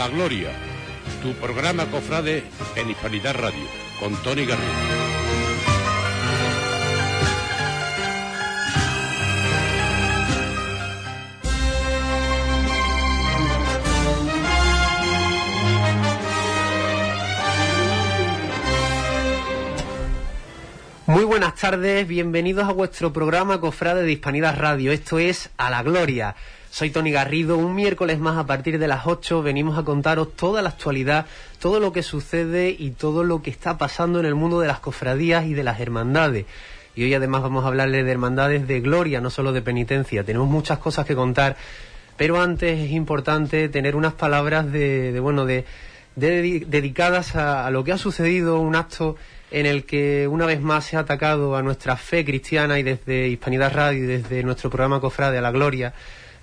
la Gloria, tu programa cofrade en Hispanidad Radio, con Tony Garrido. Muy buenas tardes, bienvenidos a vuestro programa Cofrade de Hispanidad Radio. Esto es A la Gloria. Soy Tony Garrido. Un miércoles más a partir de las 8 venimos a contaros toda la actualidad, todo lo que sucede y todo lo que está pasando en el mundo de las cofradías y de las hermandades. Y hoy además vamos a hablarles de hermandades de gloria, no solo de penitencia. Tenemos muchas cosas que contar, pero antes es importante tener unas palabras de, bueno, de, dedicadas a, a lo que ha sucedido, un acto en el que una vez más se ha atacado a nuestra fe cristiana y desde Hispanidad Radio y desde nuestro programa Cofrade a la Gloria,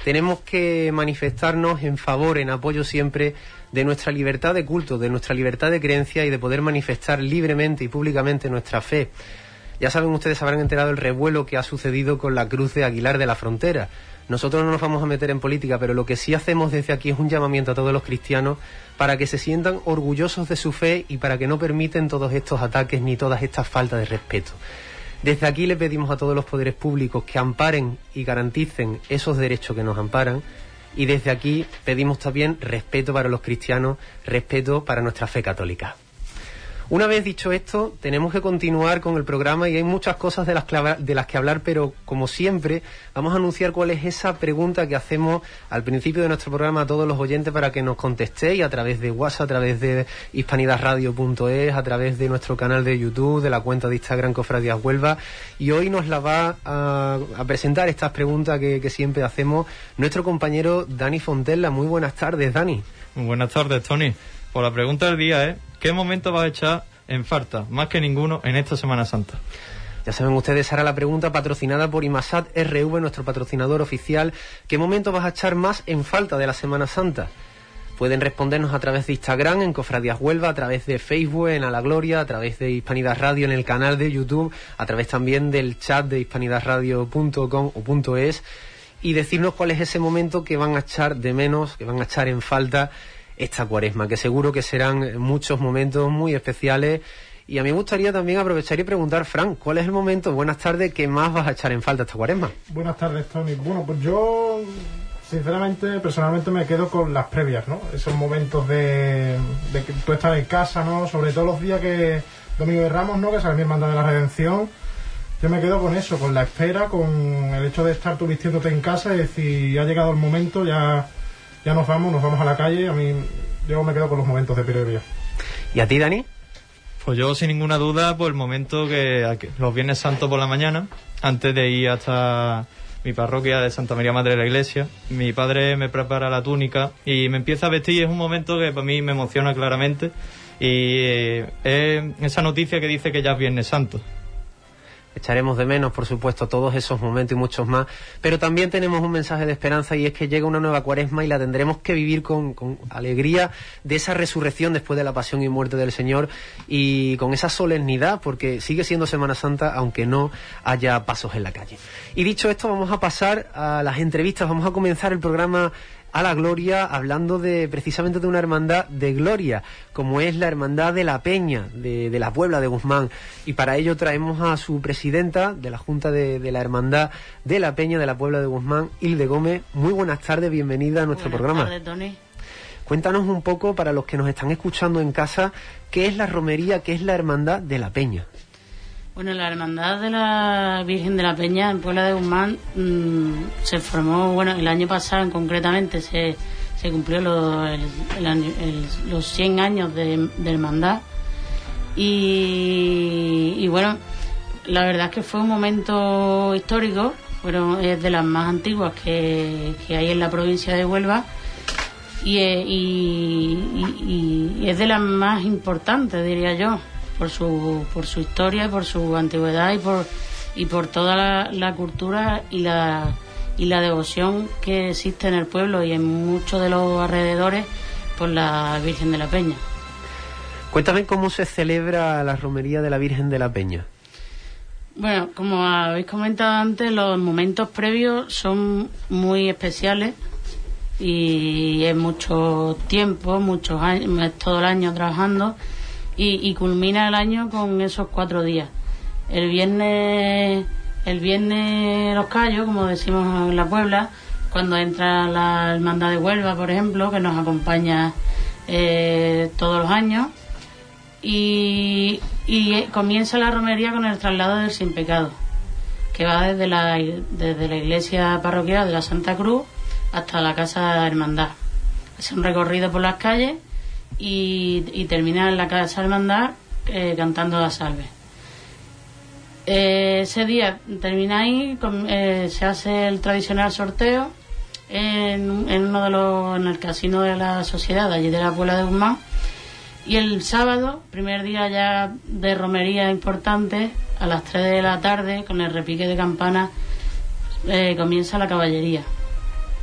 tenemos que manifestarnos en favor, en apoyo siempre de nuestra libertad de culto, de nuestra libertad de creencia y de poder manifestar libremente y públicamente nuestra fe. Ya saben ustedes, habrán enterado el revuelo que ha sucedido con la cruz de Aguilar de la Frontera. Nosotros no nos vamos a meter en política, pero lo que sí hacemos desde aquí es un llamamiento a todos los cristianos para que se sientan orgullosos de su fe y para que no permiten todos estos ataques ni todas estas faltas de respeto. Desde aquí le pedimos a todos los poderes públicos que amparen y garanticen esos derechos que nos amparan y desde aquí pedimos también respeto para los cristianos, respeto para nuestra fe católica. Una vez dicho esto, tenemos que continuar con el programa y hay muchas cosas de las, que hablar, pero como siempre, vamos a anunciar cuál es esa pregunta que hacemos al principio de nuestro programa a todos los oyentes para que nos contestéis a través de WhatsApp, a través de hispanidadradio.es, a través de nuestro canal de YouTube, de la cuenta de Instagram Cofradías Huelva. Y hoy nos la va a, presentar estas preguntas que, siempre hacemos nuestro compañero Dani Fontella. Muy buenas tardes, Dani. Muy buenas tardes, Tony. Por la pregunta del día es, ¿qué momento vas a echar en falta, más que ninguno, en esta Semana Santa? Ya saben ustedes, ahora la pregunta patrocinada por Imasat RV, nuestro patrocinador oficial. ¿Qué momento vas a echar más en falta de la Semana Santa? Pueden respondernos a través de Instagram, en Cofradías Huelva, a través de Facebook, en A la Gloria, a través de Hispanidad Radio, en el canal de YouTube, a través también del chat de hispanidadradio.com o .es y decirnos cuál es ese momento que van a echar de menos, que van a echar en falta esta cuaresma, que seguro que serán muchos momentos muy especiales. Y a mí me gustaría también aprovechar y preguntar, Frank, ¿cuál es el momento, buenas tardes, que más vas a echar en falta esta cuaresma? Buenas tardes, Tony. Bueno, pues yo, sinceramente, personalmente me quedo con las previas, ¿no? Esos momentos de, de que tú estás en casa, ¿no? Sobre todo los días que, Domingo de Ramos, ¿no? Que sale mi hermandad de la Redención. Yo me quedo con eso, con la espera, con el hecho de estar tú vistiéndote en casa y decir, ha llegado el momento, ya ya nos vamos, nos vamos a la calle. A mí, yo me quedo con los momentos de previa. ¿Y a ti, Dani? Pues yo, sin ninguna duda, por el momento que los Viernes Santos por la mañana, antes de ir hasta mi parroquia de Santa María Madre de la Iglesia, mi padre me prepara la túnica y me empieza a vestir. Es un momento que para mí me emociona claramente. Y eh, es esa noticia que dice que ya es Viernes Santo. Echaremos de menos, por supuesto, todos esos momentos y muchos más. Pero también tenemos un mensaje de esperanza y es que llega una nueva cuaresma y la tendremos que vivir con, alegría de esa resurrección después de la pasión y muerte del Señor y con esa solemnidad, porque sigue siendo Semana Santa, aunque no haya pasos en la calle. Y dicho esto, vamos a pasar a las entrevistas. Vamos a comenzar el programa a la gloria hablando de precisamente de una hermandad de gloria, como es la hermandad de la Peña, de, la Puebla de Guzmán. Y para ello traemos a su presidenta de la Junta de, la Hermandad de la Peña de la Puebla de Guzmán, Hilde Gómez. Muy buenas tardes, bienvenida a nuestro programa. Tardes, Tony. Cuéntanos un poco, para los que nos están escuchando en casa, qué es la romería, qué es la hermandad de la Peña. Bueno, la Hermandad de la Virgen de la Peña en Puebla de Guzmán mm, se formó, bueno, el año pasado concretamente se, se cumplió los, los 100 años de, hermandad. Y, bueno, la verdad es que fue un momento histórico, fueron, es de las más antiguas que, hay en la provincia de Huelva y, y es de las más importantes, diría yo por su, por su historia, por su antigüedad y por, y por toda la, cultura y la, y la devoción que existe en el pueblo y en muchos de los alrededores por la Virgen de la Peña. Cuéntame cómo se celebra la romería de la Virgen de la Peña. Bueno, como habéis comentado antes, los momentos previos son muy especiales y es mucho tiempo, muchos años, es todo el año trabajando y, culmina el año con esos cuatro días. El viernes, el viernes los callos, como decimos en la Puebla, cuando entra la hermandad de Huelva, por ejemplo, que nos acompaña eh, todos los años, y, y comienza la romería con el traslado del sin pecado que va desde la, desde la iglesia parroquial de la Santa Cruz hasta la Casa Hermandad. Es un recorrido por las calles y, termina en la Casa Hermandad eh, cantando la salve. Eh, ese día termina ahí, eh, se hace el tradicional sorteo en, en, uno de los, en el casino de la sociedad, allí de la Puebla de Guzmán. Y el sábado, primer día ya de romería importante, a las 3 de la tarde, con el repique de campana, eh, comienza la caballería.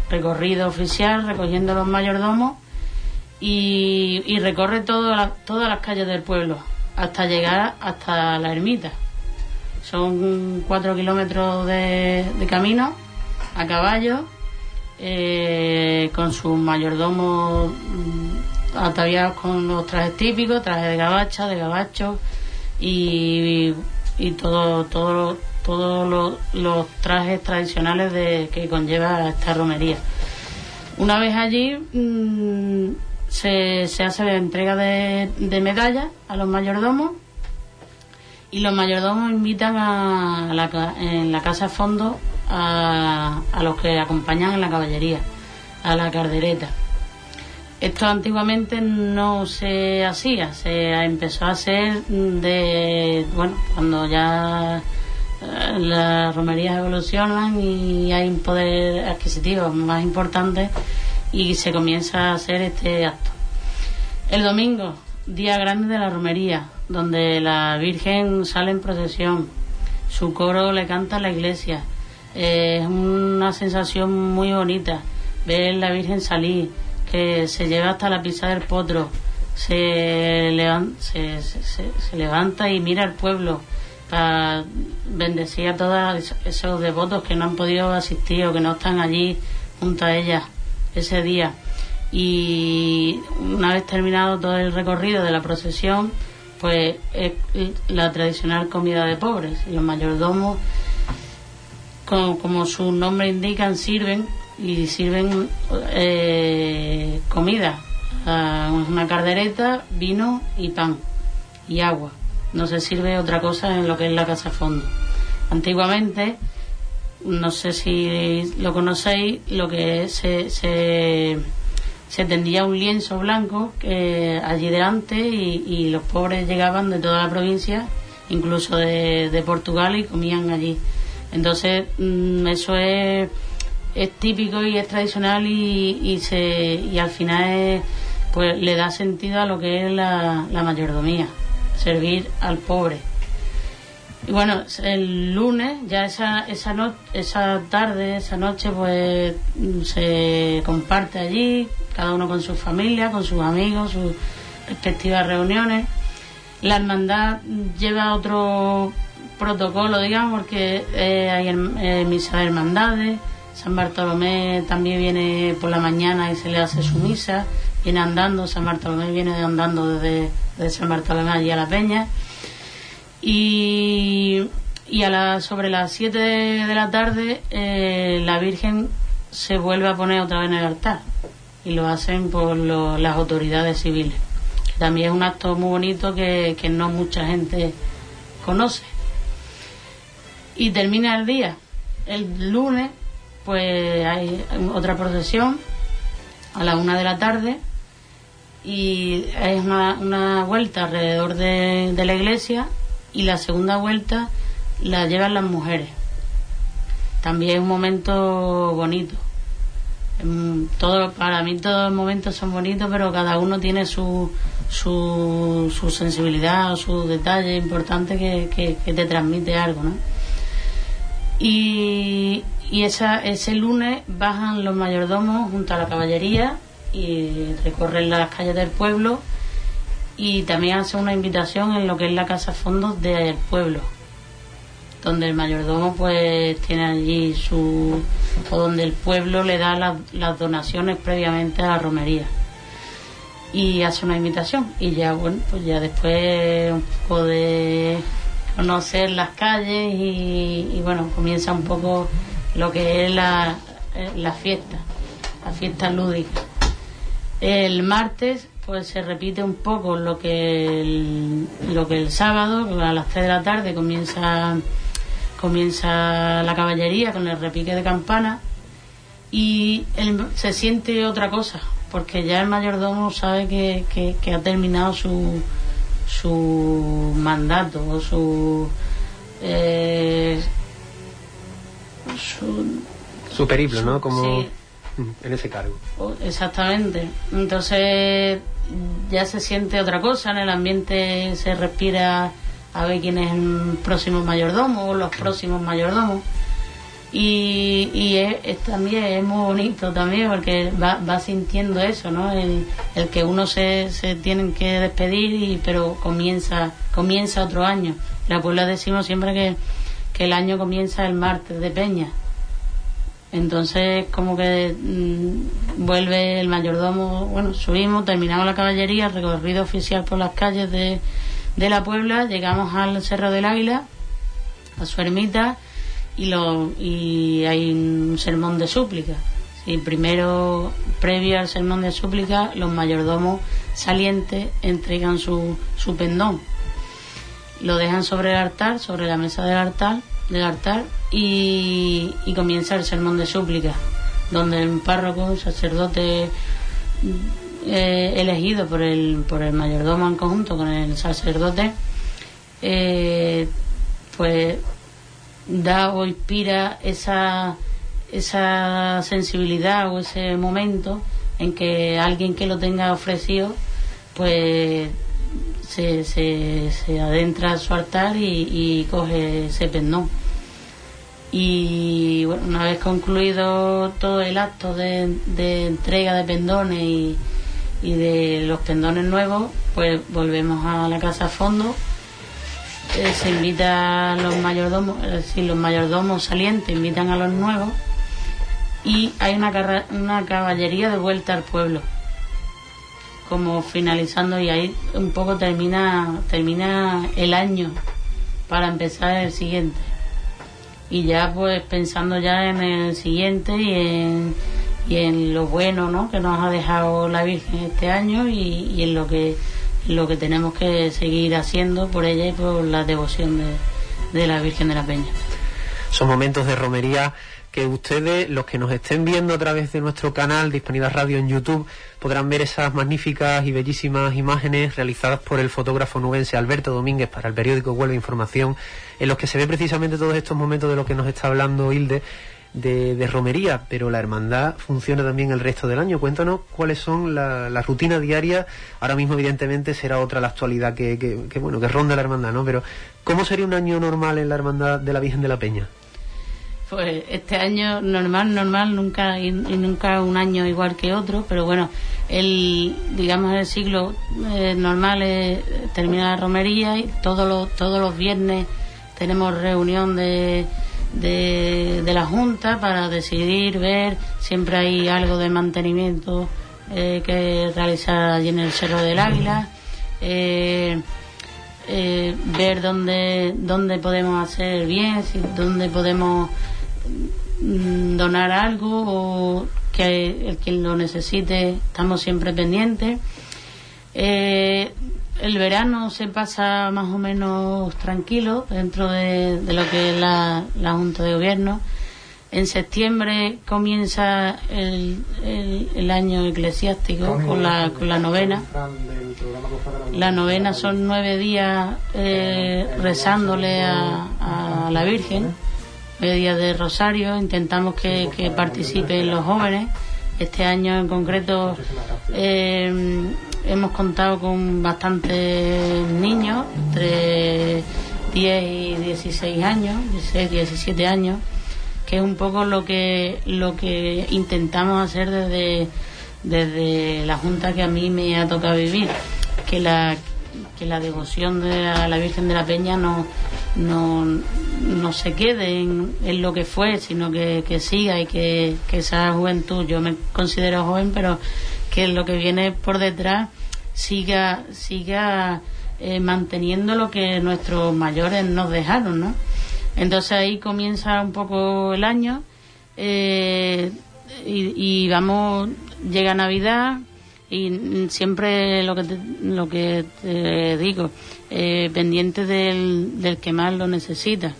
Recorrido oficial, recogiendo los mayordomos y, recorre todas las calles del pueblo hasta llegar hasta la ermita. Son cuatro kilómetros de, camino a caballo, eh, con sus mayordomos mm, ataviados con los trajes típicos, trajes de gabacha, de gabacho y y todo, todo, todos los, trajes tradicionales de, que conlleva esta romería. Una vez allí mm, se, se, hace la entrega de, medallas a los mayordomos y los mayordomos invitan a la, en la casa fondo a, a los que acompañan en la caballería, a la cardereta. Esto antiguamente no se hacía, se empezó a hacer de, bueno, cuando ya eh, las romerías evolucionan y hay un poder adquisitivo más importante y se comienza a hacer este acto. El domingo, día grande de la romería, donde la Virgen sale en procesión, su coro le canta a la iglesia. es una sensación muy bonita ver la Virgen salir que se lleva hasta la pisa del potro, se, levanta, se, levanta y mira al pueblo para bendecir a todos esos devotos que no han podido asistir o que no están allí junto a ella ese día. Y una vez terminado todo el recorrido de la procesión, pues es la tradicional comida de pobres. Los mayordomos, como, su nombre indican, sirven y sirven eh, comida, una cardereta, vino y pan y agua. No se sirve otra cosa en lo que es la casa fondo. Antiguamente, no sé si lo conocéis, lo que se, se, se tendía un lienzo blanco allí delante y, los pobres llegaban de toda la provincia, incluso de, de Portugal y comían allí. Entonces, mm, eso es es típico y es tradicional y, y, se, y al final pues le da sentido a lo que es la, mayordomía, servir al pobre. Y bueno, el lunes, ya esa, esa, esa tarde, esa noche, pues se comparte allí, cada uno con su familia, con sus amigos, sus respectivas reuniones. La hermandad lleva otro protocolo, digamos, porque eh, hay eh, misa de hermandades San Bartolomé también viene por la mañana y se le hace su misa, viene andando, San Bartolomé viene andando desde, San Bartolomé allí a la peña. Y, a la, sobre las 7 de, la tarde eh, la Virgen se vuelve a poner otra vez en el altar y lo hacen por las autoridades civiles. También es un acto muy bonito que, que no mucha gente conoce. Y termina el día. El lunes pues hay otra procesión a la una de la tarde y es una, vuelta alrededor de, la iglesia y la segunda vuelta la llevan las mujeres. También es un momento bonito. Todo, para mí todos los momentos son bonitos, pero cada uno tiene su, su, su sensibilidad, su detalle importante que, que, que te transmite algo, ¿no? Y, y esa, ese lunes bajan los mayordomos junto a la caballería y recorren las calles del pueblo y también hacen una invitación en lo que es la casa fondos del pueblo. donde el mayordomo pues tiene allí su o donde el pueblo le da las, las donaciones previamente a la romería y hace una invitación y ya bueno pues ya después un poco de conocer las calles y, y bueno comienza un poco lo que es la, eh, la fiesta la fiesta lúdica el martes pues se repite un poco lo que el, lo que el sábado a las 3 de la tarde comienza comienza la caballería con el repique de campana y el- se siente otra cosa porque ya el mayordomo sabe que, que- que ha terminado su su mandato o su eh, su Su periplo, ¿no? Como Sí. En ese cargo. Exactamente. Entonces ya se siente otra cosa, en el ambiente se respira a ver quién es el próximo mayordomo o los próximos mayordomos. Y, es, también es muy bonito también porque va, va sintiendo eso, ¿no? El, que uno se, se tienen que despedir y pero comienza comienza otro año. La Puebla decimos siempre que, que el año comienza el martes de Peña. Entonces, como que mm, vuelve el mayordomo, bueno, subimos, terminamos la caballería, recorrido oficial por las calles de, de la Puebla, llegamos al Cerro del Águila, a su ermita, y, lo, y hay un sermón de súplica. Y primero, previo al sermón de súplica, los mayordomos salientes entregan su, su pendón lo dejan sobre el altar, sobre la mesa del altar, del altar y, y comienza el sermón de súplica, donde el párroco, un sacerdote eh, elegido por el, por el mayordomo en conjunto con el sacerdote, eh, pues da o inspira esa, esa sensibilidad o ese momento en que alguien que lo tenga ofrecido, pues se, se, se adentra a su altar y, y coge ese pendón. Y bueno, una vez concluido todo el acto de, de entrega de pendones y, y de los pendones nuevos, pues volvemos a la casa a fondo. Eh, se invita a los mayordomos, es decir, los mayordomos salientes invitan a los nuevos y hay una, una caballería de vuelta al pueblo como finalizando y ahí un poco termina termina el año para empezar el siguiente y ya pues pensando ya en el siguiente y en, y en lo bueno ¿no? que nos ha dejado la Virgen este año y, en lo que lo que tenemos que seguir haciendo por ella y por la devoción de, de la Virgen de la Peña. Son momentos de romería que ustedes, los que nos estén viendo a través de nuestro canal de Hispanidad Radio en YouTube, podrán ver esas magníficas y bellísimas imágenes realizadas por el fotógrafo nubense Alberto Domínguez para el periódico Huelva Información, en los que se ve precisamente todos estos momentos de los que nos está hablando Hilde, de, de romería, pero la hermandad funciona también el resto del año. Cuéntanos cuáles son la, la rutina diaria. Ahora mismo, evidentemente, será otra la actualidad que, que, que, bueno, que ronda la hermandad, ¿no? Pero, ¿cómo sería un año normal en la hermandad de la Virgen de la Peña? Pues este año normal, normal, nunca y, nunca un año igual que otro, pero bueno, el digamos el siglo eh, normal es, termina la romería y todos los todos los viernes tenemos reunión de, de, la junta para decidir ver siempre hay algo de mantenimiento eh, que realizar allí en el cerro del Águila. Eh, eh, ver dónde, dónde podemos hacer bien, dónde podemos donar algo o que el quien lo necesite estamos siempre pendientes. Eh, el verano se pasa más o menos tranquilo dentro de, de lo que es la, la Junta de Gobierno. En septiembre comienza el, el, el año eclesiástico con la, con la novena. La novena son nueve días eh, rezándole a, a la Virgen, nueve días de rosario. Intentamos que, que participen los jóvenes. Este año en concreto eh, hemos contado con bastantes niños, entre 10 y 16 años, 16, 17 años que es un poco lo que lo que intentamos hacer desde desde la junta que a mí me ha tocado vivir que la que la devoción de la, la Virgen de la Peña no no, no se quede en, lo que fue, sino que, siga y que, esa juventud, yo me considero joven, pero que lo que viene por detrás siga, siga eh, manteniendo lo que nuestros mayores nos dejaron, ¿no? Entonces ahí comienza un poco el año eh, y, vamos, llega Navidad y siempre lo que te, lo que te digo, eh, pendiente del, que más lo necesita.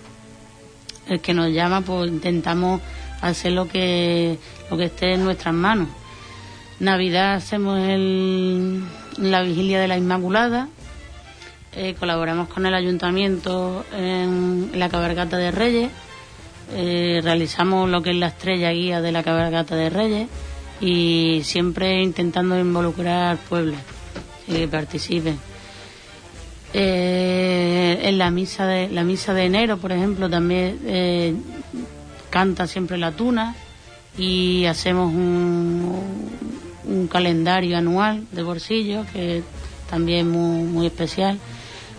El que nos llama, pues intentamos hacer lo que, lo que esté en nuestras manos. Navidad hacemos el, la vigilia de la Inmaculada, eh, colaboramos con el ayuntamiento en la cabalgata de Reyes, eh, realizamos lo que es la estrella guía de la cabalgata de Reyes y siempre intentando involucrar al pueblo que participen. Eh, en la misa de la misa de enero, por ejemplo, también canta siempre la tuna y hacemos un, calendario anual de bolsillo que también muy, muy especial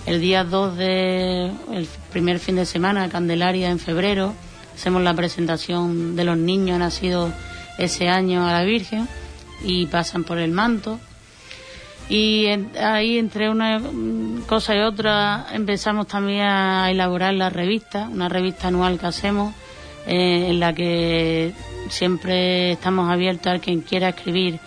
el día 2 de el primer fin de semana, Candelaria, en febrero, hacemos la presentación de los niños nacidos ese año a la Virgen y pasan por el manto. Y ahí entre una cosa y otra empezamos también a elaborar la revista, una revista anual que hacemos, eh, en la que siempre estamos abiertos a quien quiera escribir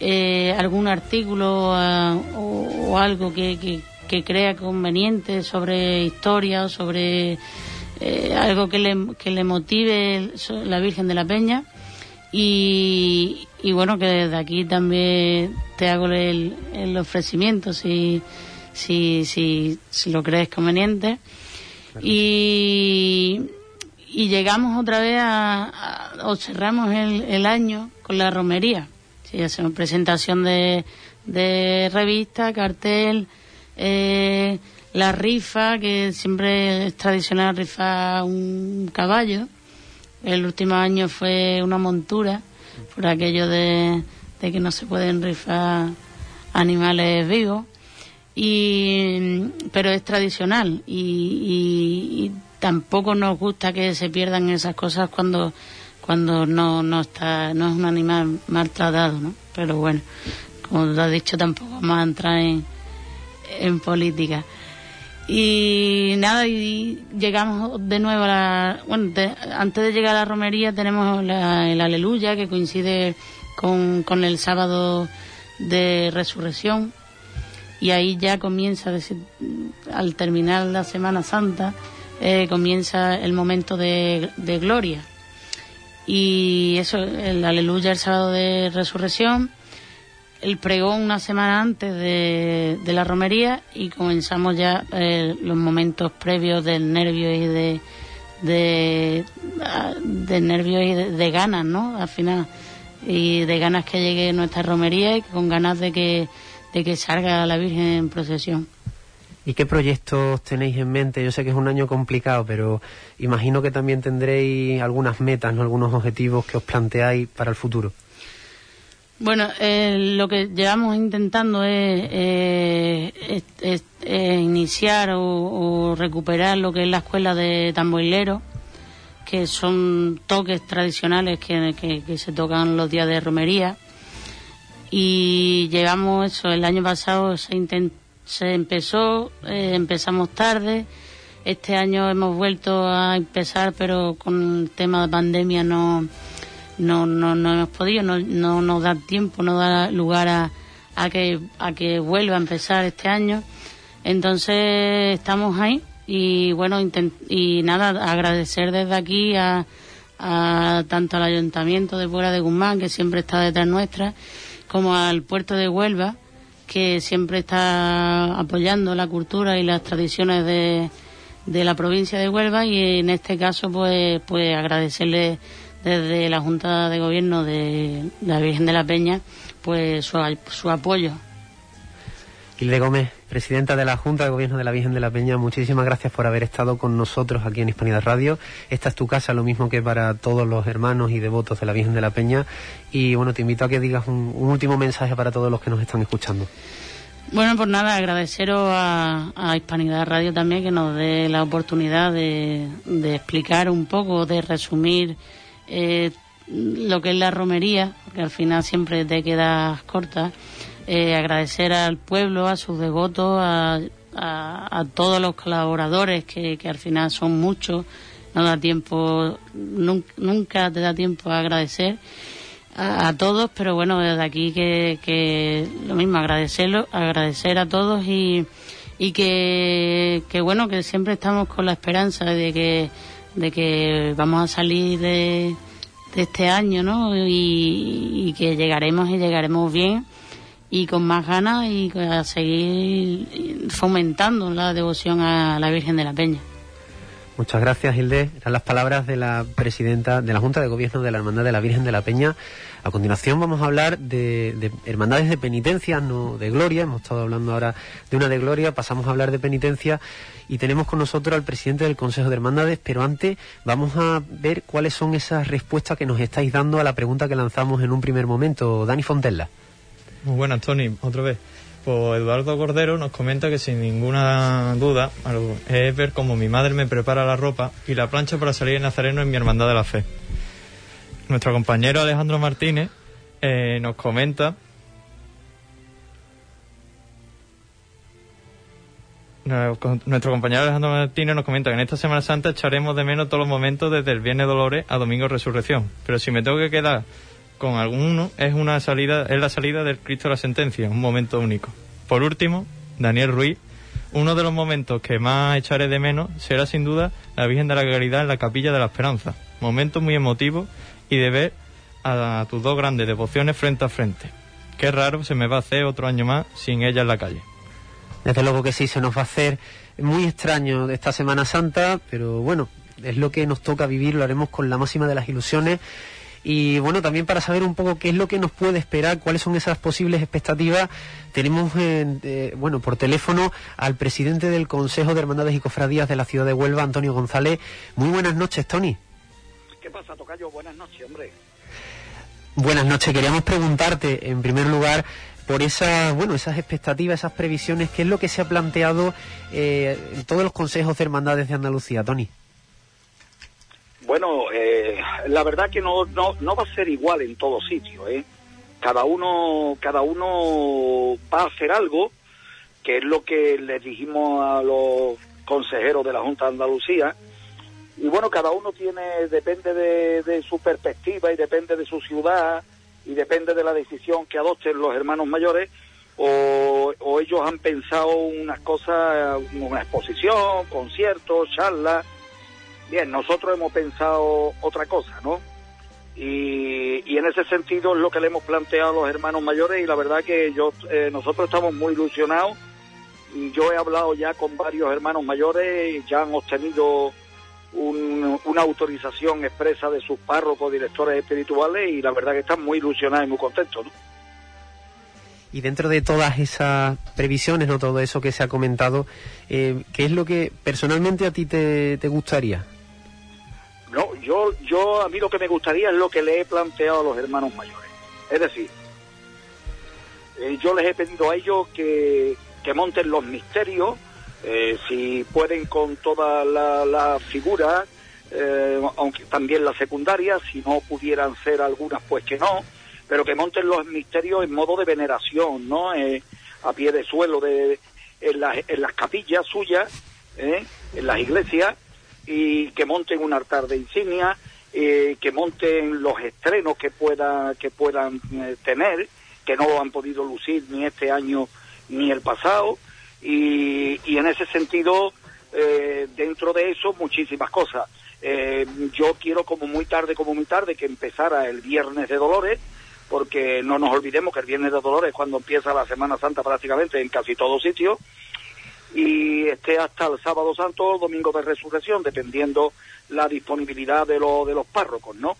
eh, algún artículo eh, o, algo que, que crea conveniente sobre historia o sobre eh, algo que le, que le motive la Virgen de la Peña. Y, y, bueno, que desde aquí también te hago el, el ofrecimiento si, si, si, si, lo crees conveniente. Y, y llegamos otra vez a, o cerramos el, el año con la romería. Sí, hacemos presentación de, de revista, cartel, eh, la rifa, que siempre es tradicional rifar un caballo. El último año fue una montura, por aquello de, que no se pueden rifar animales vivos. Y, pero es tradicional y, tampoco nos gusta que se pierdan esas cosas cuando cuando no no está no es un animal maltratado no pero bueno como lo has dicho tampoco vamos a entrar en, en política. Y nada, y llegamos de nuevo a la. Bueno, antes de llegar a la romería tenemos la, el Aleluya, que coincide con, con el sábado de resurrección. Y ahí ya comienza, al terminar la Semana Santa, eh, comienza el momento de, de gloria. Y eso, el Aleluya, el sábado de resurrección el pregón una semana antes de, la romería y comenzamos ya eh, los momentos previos del nervio y de de, de nervios y de, ganas, ¿no? Al final y de ganas que llegue nuestra romería y con ganas de que de que salga la Virgen en procesión. ¿Y qué proyectos tenéis en mente? Yo sé que es un año complicado, pero imagino que también tendréis algunas metas, ¿no? algunos objetivos que os planteáis para el futuro. Bueno, eh, lo que llevamos intentando es, eh, iniciar o, recuperar lo que es la escuela de tamborilero, que son toques tradicionales que, se tocan los días de romería. Y llevamos eso, el año pasado se, se empezó, eh, empezamos tarde. Este año hemos vuelto a empezar, pero con el tema de pandemia no no, no, no hemos podido, no, no nos da tiempo, no da lugar a, a, que, a que vuelva a empezar este año. Entonces estamos ahí y bueno, y nada, agradecer desde aquí a, a tanto al Ayuntamiento de Puebla de Guzmán, que siempre está detrás nuestra, como al puerto de Huelva, que siempre está apoyando la cultura y las tradiciones de, de la provincia de Huelva y en este caso pues, pues agradecerle desde la Junta de Gobierno de la Virgen de la Peña, pues su, su apoyo. Hilde Gómez, presidenta de la Junta de Gobierno de la Virgen de la Peña, muchísimas gracias por haber estado con nosotros aquí en Hispanidad Radio. Esta es tu casa, lo mismo que para todos los hermanos y devotos de la Virgen de la Peña. Y bueno, te invito a que digas un, último mensaje para todos los que nos están escuchando. Bueno, pues nada, agradeceros a, a Hispanidad Radio también que nos dé la oportunidad de, de explicar un poco, de resumir eh, lo que es la romería, porque al final siempre te quedas corta. Eh, agradecer al pueblo, a sus devotos, a, a, todos los colaboradores, que, que, al final son muchos. No da tiempo, nunca, te da tiempo a agradecer a, todos, pero bueno, desde aquí que, que lo mismo, agradecerlo, agradecer a todos y, y que bueno, que siempre estamos con la esperanza de que, de que vamos a salir de, este año, ¿no? Y, y, que llegaremos y llegaremos bien y con más ganas y a seguir fomentando la devoción a la Virgen de la Peña. Muchas gracias, Hilde. Eran las palabras de la presidenta de la Junta de Gobierno de la Hermandad de la Virgen de la Peña. A continuación vamos a hablar de, de, hermandades de penitencia, no de gloria. Hemos estado hablando ahora de una de gloria, pasamos a hablar de penitencia y tenemos con nosotros al presidente del Consejo de Hermandades, pero antes vamos a ver cuáles son esas respuestas que nos estáis dando a la pregunta que lanzamos en un primer momento. Dani Fontella. Muy buenas, Tony, otra vez. Pues Eduardo Cordero nos comenta que sin ninguna duda es ver cómo mi madre me prepara la ropa y la plancha para salir en Nazareno en mi hermandad de la fe. Nuestro compañero Alejandro Martínez eh, nos comenta Nuestro compañero Alejandro Martínez nos comenta que en esta Semana Santa echaremos de menos todos los momentos desde el Viernes Dolores a Domingo Resurrección. Pero si me tengo que quedar con alguno es una salida, es la salida del Cristo de la sentencia, un momento único. Por último, Daniel Ruiz, uno de los momentos que más echaré de menos será sin duda la Virgen de la Caridad en la Capilla de la Esperanza. Momento muy emotivo y de ver a tus dos grandes devociones frente a frente. Qué raro se me va a hacer otro año más sin ella en la calle. Desde luego que sí, se nos va a hacer muy extraño esta Semana Santa, pero bueno, es lo que nos toca vivir, lo haremos con la máxima de las ilusiones y bueno, también para saber un poco qué es lo que nos puede esperar, cuáles son esas posibles expectativas, tenemos eh, bueno por teléfono al presidente del Consejo de Hermandades y Cofradías de la ciudad de Huelva, Antonio González. Muy buenas noches, Tony. ¿Qué pasa, Tocayo? Buenas noches, hombre. Buenas noches. Queríamos preguntarte, en primer lugar, por esas, bueno, esas expectativas, esas previsiones, ¿qué es lo que se ha planteado eh, en todos los consejos de hermandades de Andalucía, Tony? Bueno, eh, la verdad que no, no, no va a ser igual en todo sitio, ¿eh? Cada uno, cada uno va a hacer algo, que es lo que les dijimos a los consejeros de la Junta de Andalucía. Y bueno, cada uno tiene, depende de, de su perspectiva y depende de su ciudad y depende de la decisión que adopten los hermanos mayores, o, o ellos han pensado unas cosas, una exposición, conciertos, charlas, Bien, nosotros hemos pensado otra cosa, ¿no? Y, y, en ese sentido es lo que le hemos planteado a los hermanos mayores y la verdad que yo eh, nosotros estamos muy ilusionados. Yo he hablado ya con varios hermanos mayores ya han obtenido un, una autorización expresa de sus párrocos, directores espirituales y la verdad que están muy ilusionados y muy contentos, ¿no? Y dentro de todas esas previsiones, no todo eso que se ha comentado, eh, ¿qué es lo que personalmente a ti te, te gustaría? No, yo, yo, a mí lo que me gustaría es lo que le he planteado a los hermanos mayores. Es decir, eh, yo les he pedido a ellos que, que monten los misterios, eh, si pueden con toda la, la figura, eh, aunque también la secundaria, si no pudieran ser algunas, pues que no, pero que monten los misterios en modo de veneración, ¿no? A pie de suelo, de, en, la, en las capillas suyas, en las iglesias, y que monten un altar de insignia, eh, que monten los estrenos que, pueda, que puedan eh, tener, que no han podido lucir ni este año ni el pasado, y, y en ese sentido, eh, dentro de eso, muchísimas cosas. Eh, yo quiero como muy tarde, como muy tarde, que empezara el Viernes de Dolores, porque no nos olvidemos que el Viernes de Dolores es cuando empieza la Semana Santa prácticamente en casi todos sitios, y esté hasta el sábado santo o el domingo de resurrección, dependiendo la disponibilidad de, lo, de los párrocos, ¿no?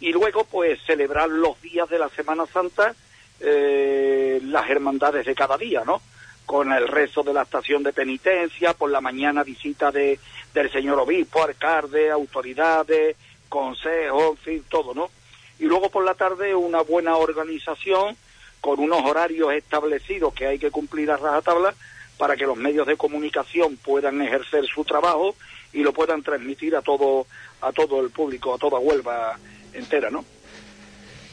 Y luego, pues, celebrar los días de la Semana Santa, eh, las hermandades de cada día, ¿no? Con el rezo de la estación de penitencia, por la mañana visita de, del señor obispo, alcalde, autoridades, consejo, en fin, todo, ¿no? Y luego por la tarde una buena organización con unos horarios establecidos que hay que cumplir a rajatabla para que los medios de comunicación puedan ejercer su trabajo y lo puedan transmitir a todo a todo el público, a toda Huelva entera, ¿no?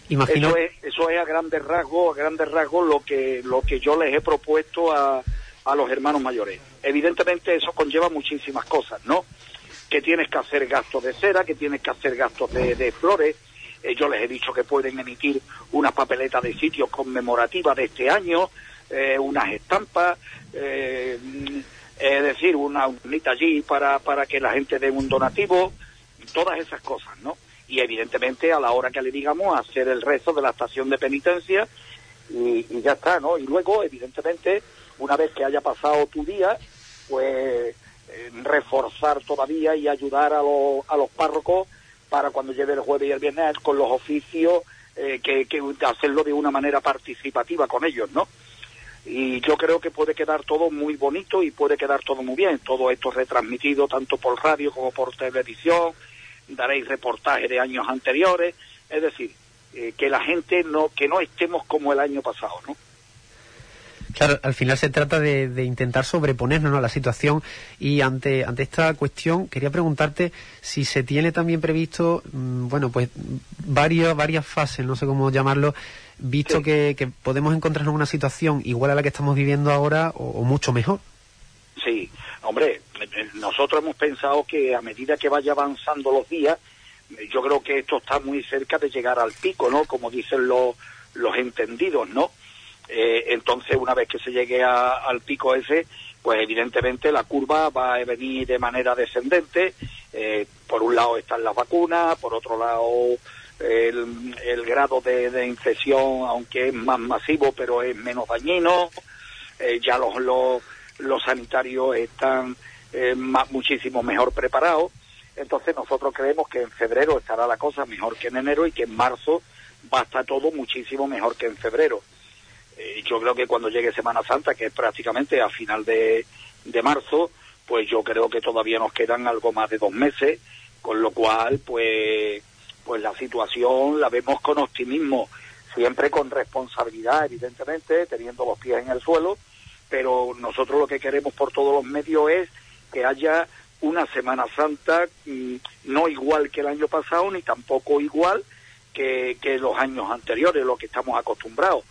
Imagino... Eso es, eso es a grandes rasgos, a grandes rasgos lo que lo que yo les he propuesto a, a los hermanos mayores. Evidentemente eso conlleva muchísimas cosas, ¿no? Que tienes que hacer gastos de cera, que tienes que hacer gastos de, de flores. Eh, yo les he dicho que pueden emitir una papeleta de sitios conmemorativa de este año, eh, unas estampas, eh, es decir, una unita allí para, para que la gente dé un donativo, todas esas cosas, ¿no? Y evidentemente a la hora que le digamos hacer el resto de la estación de penitencia y, ya está, ¿no? Y luego, evidentemente, una vez que haya pasado tu día, pues eh, reforzar todavía y ayudar a, los a los párrocos para cuando lleve el jueves y el viernes con los oficios, eh, que hacerlo de una manera participativa con ellos, ¿no? Y yo creo que puede quedar todo muy bonito y puede quedar todo muy bien. Todo esto retransmitido tanto por radio como por televisión, daréis reportajes de años anteriores, es decir, eh, que la gente no, que no estemos como el año pasado, ¿no? Claro, al final se trata de, de intentar sobreponernos ¿no? a la situación y ante, ante esta cuestión quería preguntarte si se tiene también previsto, mmm, bueno, pues varias, varias fases, no sé cómo llamarlo, visto Sí. que, que podemos encontrarnos en una situación igual a la que estamos viviendo ahora o, o mucho mejor. Sí, hombre, nosotros hemos pensado que a medida que vaya avanzando los días, yo creo que esto está muy cerca de llegar al pico, ¿no? Como dicen los, los entendidos, ¿no? Eh, entonces, una vez que se llegue a- al pico ese, pues evidentemente la curva va a venir de manera descendente. Eh, por un lado están las vacunas, por otro lado el, grado de, de infección, aunque es más masivo, pero es menos dañino. Eh, ya los, los, sanitarios están eh, muchísimo mejor preparados. Entonces nosotros creemos que en febrero estará la cosa mejor que en enero y que en marzo va a estar todo muchísimo mejor que en febrero. Eh, yo creo que cuando llegue Semana Santa, que es prácticamente a final de, de marzo, pues yo creo que todavía nos quedan algo más de dos meses, con lo cual, pues, pues la situación la vemos con optimismo, siempre con responsabilidad, evidentemente, teniendo los pies en el suelo, pero nosotros lo que queremos por todos los medios es que haya una Semana Santa mm, no igual que el año pasado, ni tampoco igual que, que los años anteriores, lo que estamos acostumbrados.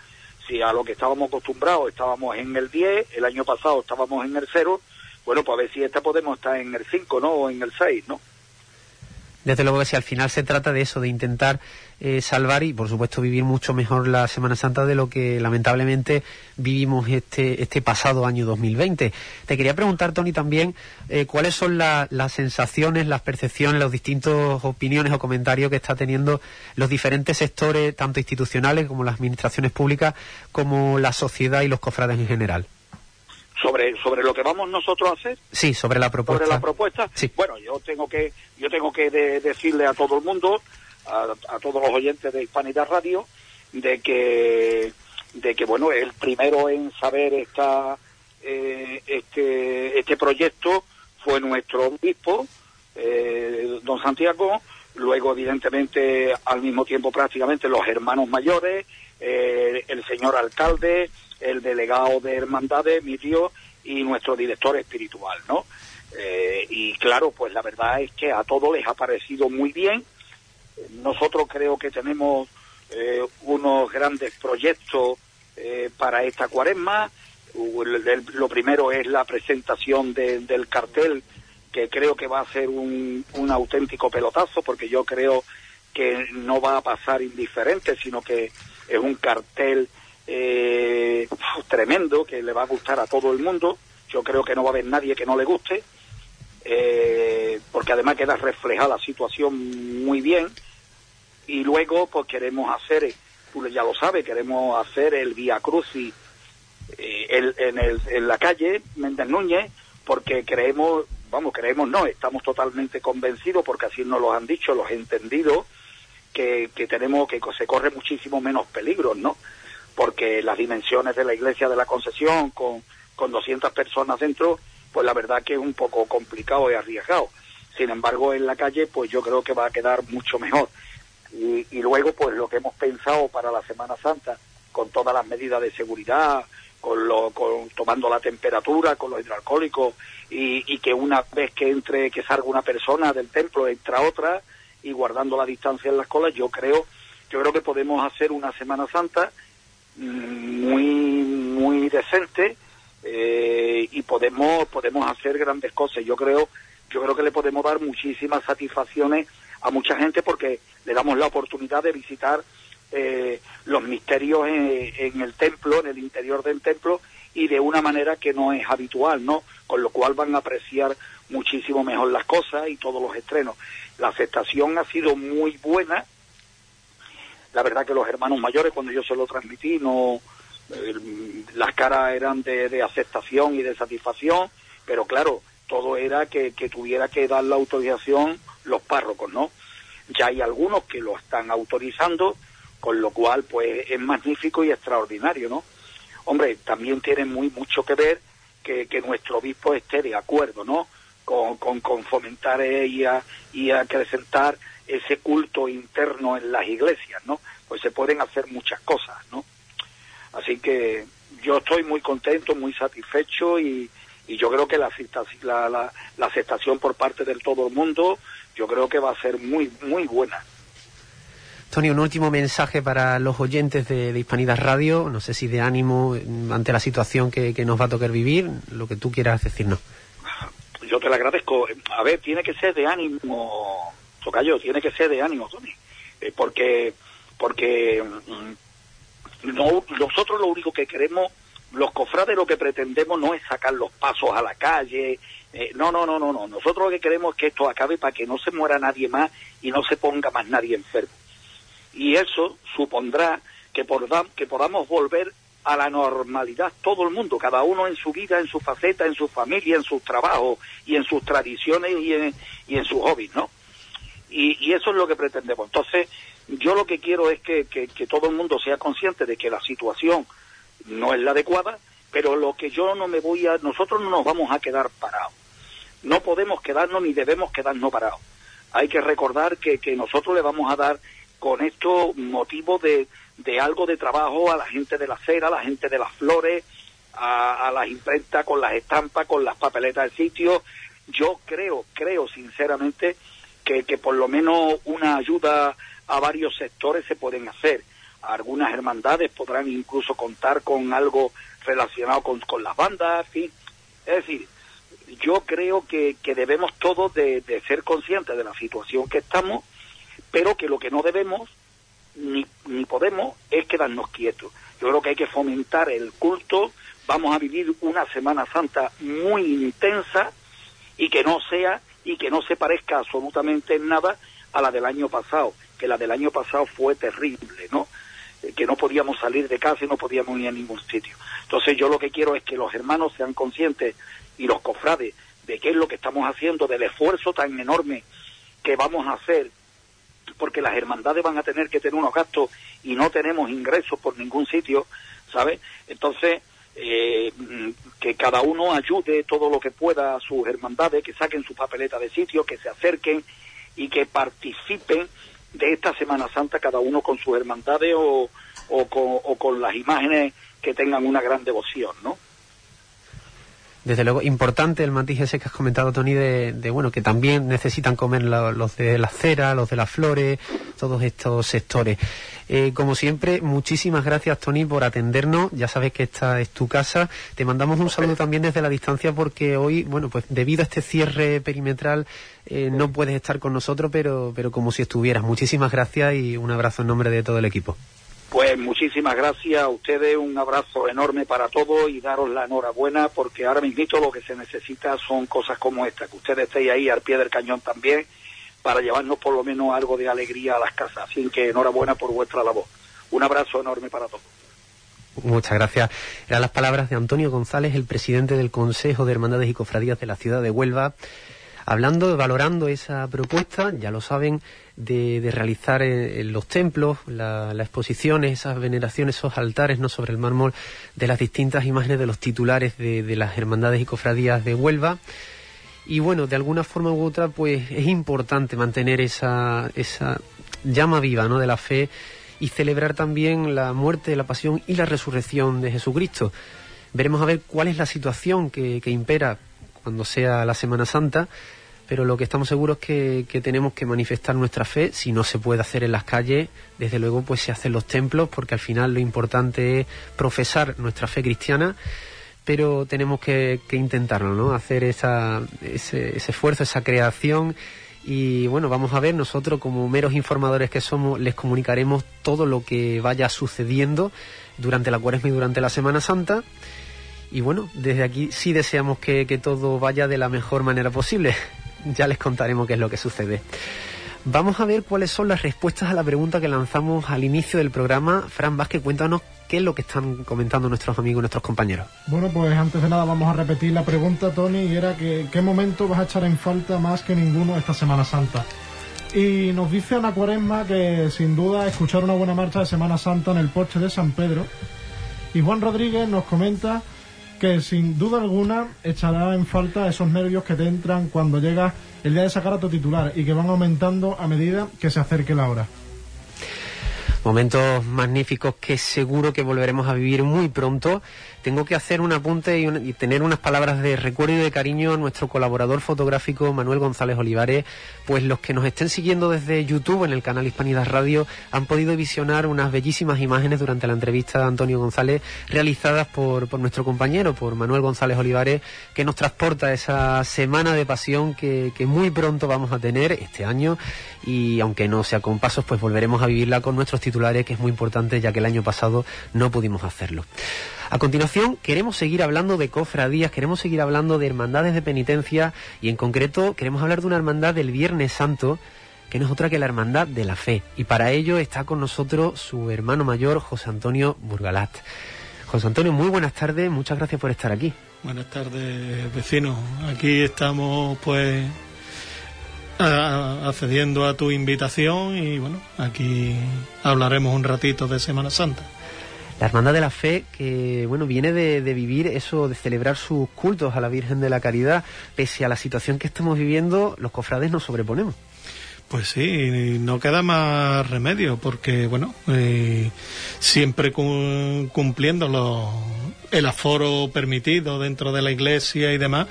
Si a lo que estábamos acostumbrados estábamos en el 10, el año pasado estábamos en el 0, bueno, pues a ver si esta podemos estar en el 5, ¿no? O en el 6, ¿no? Desde luego que si al final se trata de eso, de intentar eh, salvar y por supuesto vivir mucho mejor la Semana Santa de lo que lamentablemente vivimos este, este pasado año 2020. Te quería preguntar, Tony, también eh, cuáles son la- las sensaciones, las percepciones, las distintas opiniones o comentarios que está teniendo los diferentes sectores, tanto institucionales como las administraciones públicas, como la sociedad y los cofrades en general. Sobre, sobre lo que vamos nosotros a hacer, Sí, sobre la propuesta. sobre la propuesta. Sí. Bueno, yo tengo que yo tengo que de- decirle a todo el mundo, a, a todos los oyentes de Hispanidad Radio, de que de que bueno, el primero en saber esta eh, este este proyecto fue nuestro obispo, eh, don Santiago, luego evidentemente al mismo tiempo prácticamente los hermanos mayores, eh, el señor alcalde, el delegado de hermandades, mi tío y nuestro director espiritual, ¿no? Eh, y claro, pues la verdad es que a todos les ha parecido muy bien. Nosotros creo que tenemos eh, unos grandes proyectos eh, para esta cuaresma. U- el- el- Lo primero es la presentación de- del cartel, que creo que va a ser un, un auténtico pelotazo, porque yo creo que no va a pasar indiferente, sino que es un cartel eh, tremendo que le va a gustar a todo el mundo. Yo creo que no va a haber nadie que no le guste, eh, porque además queda reflejada la situación muy bien. Y luego, pues queremos hacer, eh, tú ya lo sabes, queremos hacer el Vía Crucis eh, en la calle Méndez Núñez, porque creemos, vamos, creemos no, estamos totalmente convencidos, porque así nos lo han dicho los entendidos, que, que tenemos que se corre muchísimo menos peligros, ¿no? Porque las dimensiones de la iglesia de la Concesión con, con 200 personas dentro, pues la verdad que es un poco complicado y arriesgado. Sin embargo, en la calle, pues yo creo que va a quedar mucho mejor. Y, y luego, pues lo que hemos pensado para la Semana Santa, con todas las medidas de seguridad, con lo, con, tomando la temperatura, con los hidroalcohólicos, y, y que una vez que entre, que salga una persona del templo, entra otra, y guardando la distancia en las colas, yo creo, yo creo que podemos hacer una Semana Santa muy, muy decente, eh, y podemos, podemos hacer grandes cosas. Yo creo, yo creo que le podemos dar muchísimas satisfacciones a mucha gente porque le damos la oportunidad de visitar eh, los misterios en, el templo, en el interior del templo, y de una manera que no es habitual, ¿no? Con lo cual van a apreciar muchísimo mejor las cosas y todos los estrenos. La aceptación ha sido muy buena. La verdad que los hermanos mayores, cuando yo se lo transmití, no las caras eran de, aceptación y de satisfacción, pero claro, todo era que, que tuviera que dar la autorización los párrocos, ¿no? Ya hay algunos que lo están autorizando, con lo cual pues es magnífico y extraordinario, ¿no? Hombre, también tiene muy mucho que ver que, que nuestro obispo esté de acuerdo, ¿no? Con, con, fomentar y, y acrecentar ese culto interno en las iglesias, ¿no? Pues se pueden hacer muchas cosas, ¿no? Así que yo estoy muy contento, muy satisfecho y, y yo creo que la, la, la, aceptación por parte de todo el mundo, yo creo que va a ser muy, muy buena. Tony, un último mensaje para los oyentes de, Hispanidad Radio, no sé si de ánimo ante la situación que, nos va a tocar vivir, lo que tú quieras decirnos. Yo te lo agradezco. A ver, tiene que ser de ánimo, Tocayo, tiene que ser de ánimo, Tony, eh, porque, porque mm, no, nosotros lo único que queremos los cofrades lo que pretendemos no es sacar los pasos a la calle, eh, no, no, no, no, no. Nosotros lo que queremos es que esto acabe para que no se muera nadie más y no se ponga más nadie enfermo. Y eso supondrá que, que podamos volver a la normalidad todo el mundo, cada uno en su vida, en su faceta, en su familia, en sus trabajos y en sus tradiciones y en, y en sus hobbies, ¿no? Y, y, eso es lo que pretendemos. Entonces, yo lo que quiero es que, que, todo el mundo sea consciente de que la situación no es la adecuada, pero lo que yo no me voy a, nosotros no nos vamos a quedar parados. No podemos quedarnos ni debemos quedarnos parados. Hay que recordar que, que nosotros le vamos a dar con esto motivo de, de algo de trabajo a la gente de la cera, a la gente de las flores, a, a las imprentas con las estampas, con las papeletas del sitio. Yo creo, creo sinceramente que, por lo menos una ayuda a varios sectores se pueden hacer. Algunas hermandades podrán incluso contar con algo relacionado con, con las bandas, en Es decir, yo creo que, que debemos todos de, ser conscientes de la situación que estamos, pero que lo que no debemos ni, ni podemos es quedarnos quietos. Yo creo que hay que fomentar el culto, vamos a vivir una Semana Santa muy intensa y que no sea y que no se parezca absolutamente en nada a la del año pasado, que la del año pasado fue terrible, ¿no? que no podíamos salir de casa y no podíamos ir a ningún sitio. Entonces yo lo que quiero es que los hermanos sean conscientes y los cofrades de qué es lo que estamos haciendo, del esfuerzo tan enorme que vamos a hacer, porque las hermandades van a tener que tener unos gastos y no tenemos ingresos por ningún sitio, ¿sabes? Entonces, eh, que cada uno ayude todo lo que pueda a sus hermandades, que saquen su papeleta de sitio, que se acerquen y que participen de esta Semana Santa, cada uno con sus hermandades o, o, con, las imágenes que tengan una gran devoción, ¿no? Desde luego, importante el matiz ese que has comentado, Tony, de, bueno, que también necesitan comer los de la cera, los de las flores, todos estos sectores. Eh, como siempre, muchísimas gracias, Tony, por atendernos. Ya sabes que esta es tu casa. Te mandamos un saludo también desde la distancia porque hoy, bueno, pues debido a este cierre perimetral, eh, no puedes estar con nosotros, pero, pero como si estuvieras. Muchísimas gracias y un abrazo en nombre de todo el equipo. Pues muchísimas gracias a ustedes, un abrazo enorme para todos y daros la enhorabuena porque ahora mismo lo que se necesita son cosas como esta, que ustedes estéis ahí al pie del cañón también para llevarnos por lo menos algo de alegría a las casas. Así que enhorabuena por vuestra labor. Un abrazo enorme para todos. Muchas gracias. Eran las palabras de Antonio González, el presidente del Consejo de Hermandades y Cofradías de la ciudad de Huelva hablando, valorando esa propuesta, ya lo saben, de, realizar los templos las exposiciones, esas veneraciones, esos altares no sobre el mármol de las distintas imágenes de los titulares de, de las hermandades y cofradías de Huelva. Y bueno, de alguna forma u otra, pues es importante mantener esa, esa llama viva ¿no? de la fe y celebrar también la muerte, la pasión y la resurrección de Jesucristo. Veremos a ver cuál es la situación que, que impera cuando sea la Semana Santa, pero lo que estamos seguros es que, tenemos que manifestar nuestra fe, si no se puede hacer en las calles, desde luego pues se hace en los templos, porque al final lo importante es profesar nuestra fe cristiana, pero tenemos que, que intentarlo, ¿no? Hacer esa, ese, esfuerzo, esa creación y bueno, vamos a ver, nosotros como meros informadores que somos, les comunicaremos todo lo que vaya sucediendo durante la cuaresma y durante la Semana Santa. Y bueno, desde aquí sí deseamos que todo vaya de la mejor manera posible. Ya les contaremos qué es lo que sucede. Vamos a ver cuáles son las respuestas a la pregunta que lanzamos al inicio del programa. Fran Vázquez, cuéntanos qué es lo que están comentando nuestros amigos, nuestros compañeros. Bueno, pues antes de nada vamos a repetir la pregunta, Tony, y era que qué momento vas a echar en falta más que ninguno esta Semana Santa. Y nos dice Ana Cuaresma que sin duda escuchar una buena marcha de Semana Santa en el porche de San Pedro. Y Juan Rodríguez nos comenta que sin duda alguna echará en falta esos nervios que te entran cuando llegas el día de sacar a tu titular y que van aumentando a medida que se acerque la hora. Momentos magníficos que seguro que volveremos a vivir muy pronto. Tengo que hacer un apunte y, un, y, tener unas palabras de recuerdo y de cariño a nuestro colaborador fotográfico Manuel González Olivares, pues los que nos estén siguiendo desde YouTube en el canal Hispanidad Radio han podido visionar unas bellísimas imágenes durante la entrevista de Antonio González realizadas por, por nuestro compañero, por Manuel González Olivares, que nos transporta esa semana de pasión que, que muy pronto vamos a tener este año y aunque no sea con pasos, pues volveremos a vivirla con nuestros titulares, que es muy importante ya que el año pasado no pudimos hacerlo. A continuación, queremos seguir hablando de cofradías, queremos seguir hablando de hermandades de penitencia y en concreto queremos hablar de una hermandad del Viernes Santo que no es otra que la Hermandad de la Fe. Y para ello está con nosotros su hermano mayor, José Antonio Burgalat. José Antonio, muy buenas tardes, muchas gracias por estar aquí. Buenas tardes, vecinos. Aquí estamos, pues, accediendo a tu invitación y, bueno, aquí hablaremos un ratito de Semana Santa. La Hermandad de la Fe, que bueno, viene de, vivir eso, de celebrar sus cultos a la Virgen de la Caridad, pese a la situación que estamos viviendo, los cofrades nos sobreponemos. Pues sí, no queda más remedio, porque bueno, eh, siempre cumpliendo los, el aforo permitido dentro de la iglesia y demás,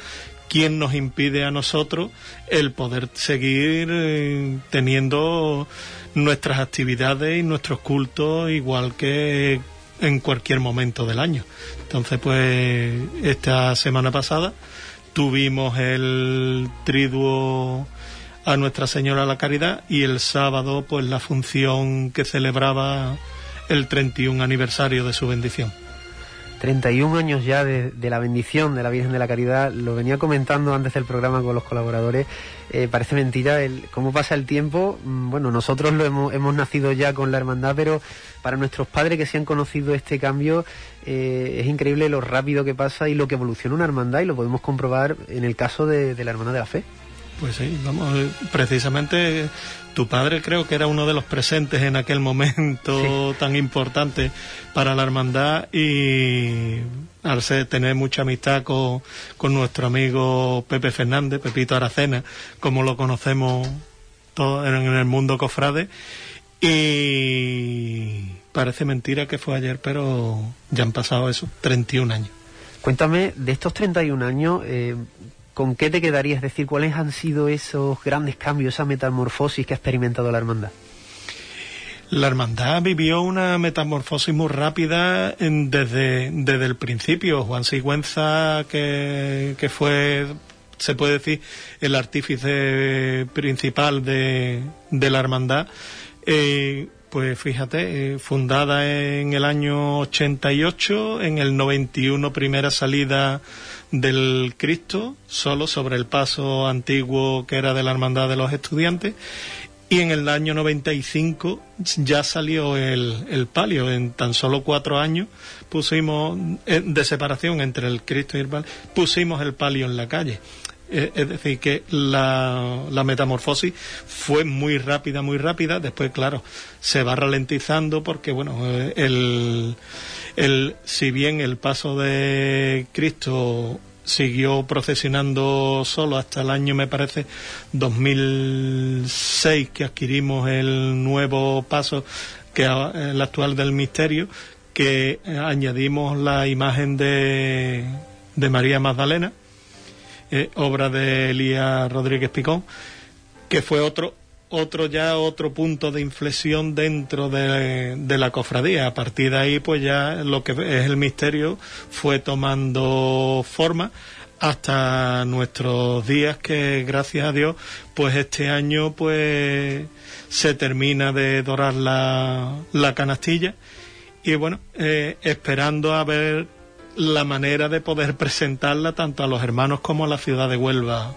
¿quién nos impide a nosotros el poder seguir eh, teniendo nuestras actividades y nuestros cultos igual que en cualquier momento del año. Entonces, pues esta semana pasada tuvimos el triduo a Nuestra Señora la Caridad y el sábado pues la función que celebraba el 31 aniversario de su bendición. 31 años ya de, la bendición de la Virgen de la Caridad, lo venía comentando antes del programa con los colaboradores, eh, parece mentira el, cómo pasa el tiempo, bueno, nosotros lo hemos, hemos, nacido ya con la hermandad, pero para nuestros padres que se han conocido este cambio, eh, es increíble lo rápido que pasa y lo que evoluciona una hermandad y lo podemos comprobar en el caso de, de la Hermandad de la Fe. Pues sí, vamos, precisamente tu padre creo que era uno de los presentes en aquel momento sí. tan importante para la hermandad y al ser, tener mucha amistad con, con, nuestro amigo Pepe Fernández, Pepito Aracena, como lo conocemos todo en el mundo cofrade. Y parece mentira que fue ayer, pero ya han pasado eso, 31 años. Cuéntame, de estos 31 años, eh, ¿con qué te quedarías? Es decir, ¿cuáles han sido esos grandes cambios, esa metamorfosis que ha experimentado la hermandad? La hermandad vivió una metamorfosis muy rápida en, desde, desde el principio. Juan Sigüenza, que, que fue, se puede decir, el artífice principal de, de la hermandad, eh, pues fíjate, eh, fundada en el año 88, en el 91 primera salida del Cristo, solo sobre el paso antiguo que era de la Hermandad de los Estudiantes, y en el año 95 ya salió el, el palio. En tan solo cuatro años pusimos, eh, de separación entre el Cristo y el palio, pusimos el palio en la calle. Es decir, que la, la, metamorfosis fue muy rápida, muy rápida. Después, claro, se va ralentizando porque, bueno, el, el, si bien el paso de Cristo siguió procesionando solo hasta el año, me parece, 2006, que adquirimos el nuevo paso que el actual del misterio, que eh, añadimos la imagen de, de María Magdalena, eh, obra de Elías Rodríguez Picón, que fue otro otro ya otro punto de inflexión dentro de, la cofradía. A partir de ahí, pues ya lo que es el misterio fue tomando forma hasta nuestros días que gracias a Dios pues este año pues se termina de dorar la, la canastilla y bueno eh, esperando a ver la manera de poder presentarla tanto a los hermanos como a la ciudad de Huelva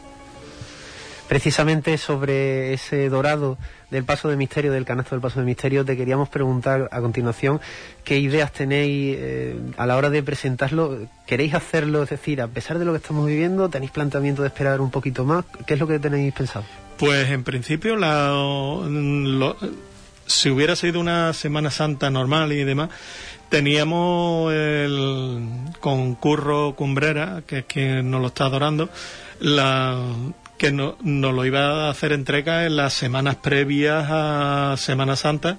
precisamente sobre ese dorado del paso de misterio, del canasto del paso de misterio, te queríamos preguntar a continuación qué ideas tenéis eh, a la hora de presentarlo. ¿Queréis hacerlo? Es decir, a pesar de lo que estamos viviendo, ¿tenéis planteamiento de esperar un poquito más? ¿Qué es lo que tenéis pensado? Pues en principio, la, si hubiera sido una Semana Santa normal y demás, teníamos el concurro Cumbrera, que es quien nos lo está adorando, la, que nos no lo iba a hacer entrega en las semanas previas a Semana Santa,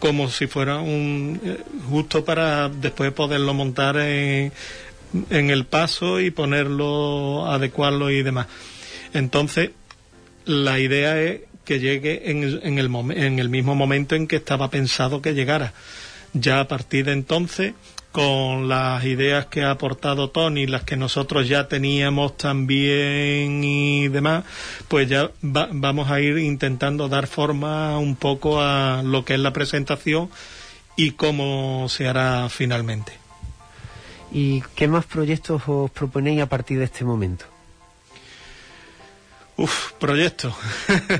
como si fuera un eh, justo para después poderlo montar en, en el paso y ponerlo, adecuarlo y demás. Entonces, la idea es que llegue en, en, el, en el mismo momento en que estaba pensado que llegara. Ya a partir de entonces con las ideas que ha aportado Tony, las que nosotros ya teníamos también y demás, pues ya vamos a ir intentando dar forma un poco a lo que es la presentación y cómo se hará finalmente. ¿Y qué más proyectos os proponéis a partir de este momento? Uf, proyectos.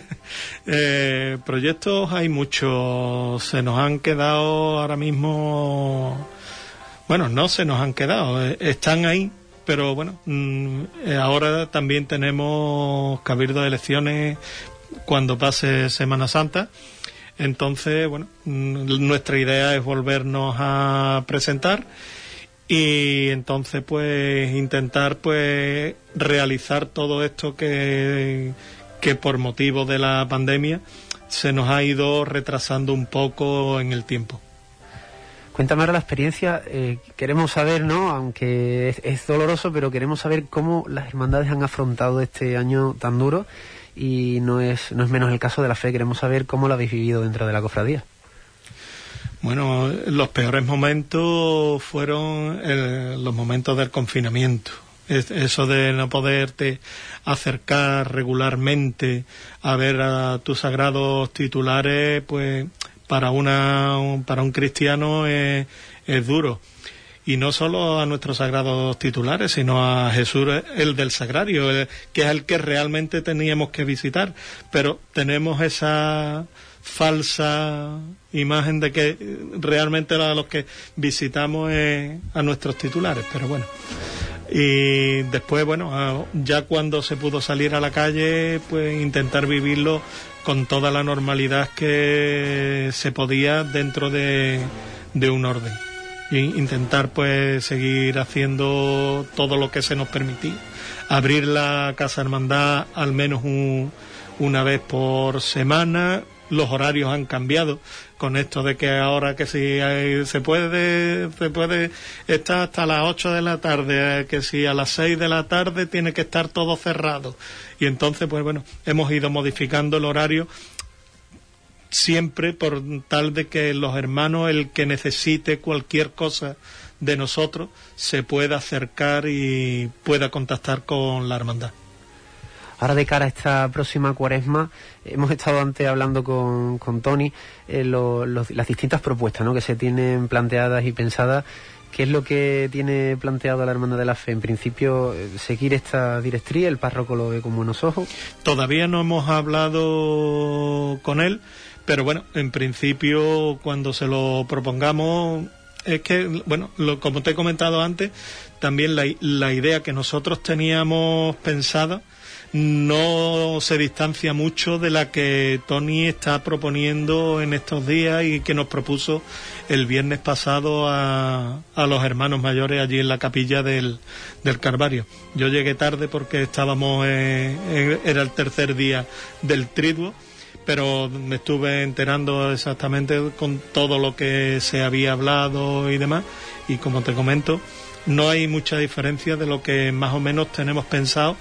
eh, proyectos hay muchos. Se nos han quedado ahora mismo bueno, no se nos han quedado, eh, están ahí, pero bueno, mm, eh, ahora también tenemos cabildo de elecciones cuando pase Semana Santa. Entonces, bueno, mm, nuestra idea es volvernos a presentar y entonces pues intentar pues realizar todo esto que, que por motivo de la pandemia se nos ha ido retrasando un poco en el tiempo. Cuéntame ahora la experiencia, eh, queremos saber, ¿no? Aunque es, doloroso, pero queremos saber cómo las hermandades han afrontado este año tan duro y no es, no es menos el caso de la fe, queremos saber cómo lo habéis vivido dentro de la cofradía. Bueno, los peores momentos fueron los momentos del confinamiento. eso de no poderte acercar regularmente a ver a tus sagrados titulares, pues para, una, para un cristiano es, duro. Y no solo a nuestros sagrados titulares, sino a Jesús, el del sagrario, que es el que realmente teníamos que visitar. Pero tenemos esa falsa imagen de que realmente a los que visitamos es a nuestros titulares. Pero bueno. Y después, bueno, ya cuando se pudo salir a la calle, pues intentar vivirlo con toda la normalidad que se podía dentro de, un orden. E intentar pues seguir haciendo todo lo que se nos permitía. Abrir la Casa Hermandad al menos una vez por semana, los horarios han cambiado con esto de que ahora que si se puede se puede estar hasta las 8 de la tarde, que si a las 6 de la tarde tiene que estar todo cerrado. Y entonces, pues bueno, hemos ido modificando el horario siempre por tal de que los hermanos, el que necesite cualquier cosa de nosotros, se pueda acercar y pueda contactar con la hermandad. Ahora de cara a esta próxima cuaresma, hemos estado antes hablando con, con Tony eh, las distintas propuestas ¿no? que se tienen planteadas y pensadas. ¿Qué es lo que tiene planteado la Hermandad de la Fe? En principio, eh, seguir esta directriz, el párroco lo ve con buenos ojos. Todavía no hemos hablado con él, pero bueno, en principio, cuando se lo propongamos, es que, bueno, como te he comentado antes, también la, la idea que nosotros teníamos pensada no se distancia mucho de la que Tony está proponiendo en estos días y que nos propuso el viernes pasado a, a los hermanos mayores allí en la capilla del, del Carvario. Yo llegué tarde porque estábamos, era el tercer día del triduo pero me estuve enterando exactamente con todo lo que se había hablado y demás, y como te comento, no hay mucha diferencia de lo que más o menos tenemos pensado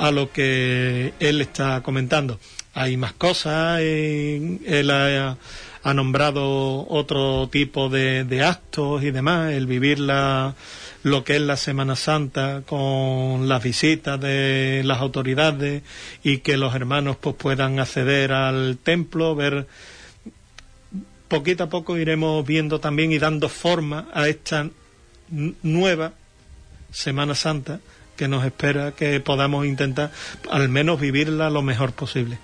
a lo que él está comentando. Hay más cosas, él ha, nombrado otro tipo de, actos y demás, el vivir la, lo que es la Semana Santa con las visitas de las autoridades y que los hermanos pues puedan acceder al templo, ver poquito a poco iremos viendo también y dando forma a esta nueva Semana Santa que nos espera que podamos intentar al menos vivirla lo mejor posible.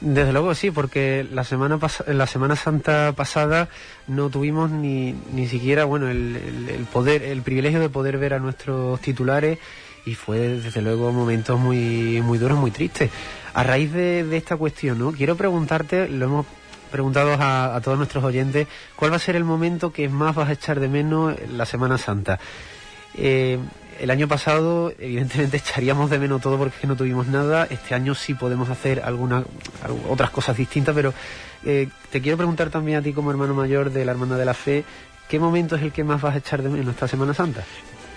Desde luego sí, porque la semana la Semana Santa pasada no tuvimos ni, ni siquiera bueno el, el, poder el privilegio de poder ver a nuestros titulares y fue desde luego momentos muy muy duros, muy tristes. A raíz de, esta cuestión, ¿no? Quiero preguntarte, lo hemos preguntado a, a, todos nuestros oyentes, ¿cuál va a ser el momento que más vas a echar de menos la Semana Santa? Eh, el año pasado, evidentemente, echaríamos de menos todo porque no tuvimos nada. Este año sí podemos hacer algunas otras cosas distintas, pero eh, te quiero preguntar también a ti, como hermano mayor de la Hermandad de la Fe, ¿qué momento es el que más vas a echar de menos esta Semana Santa?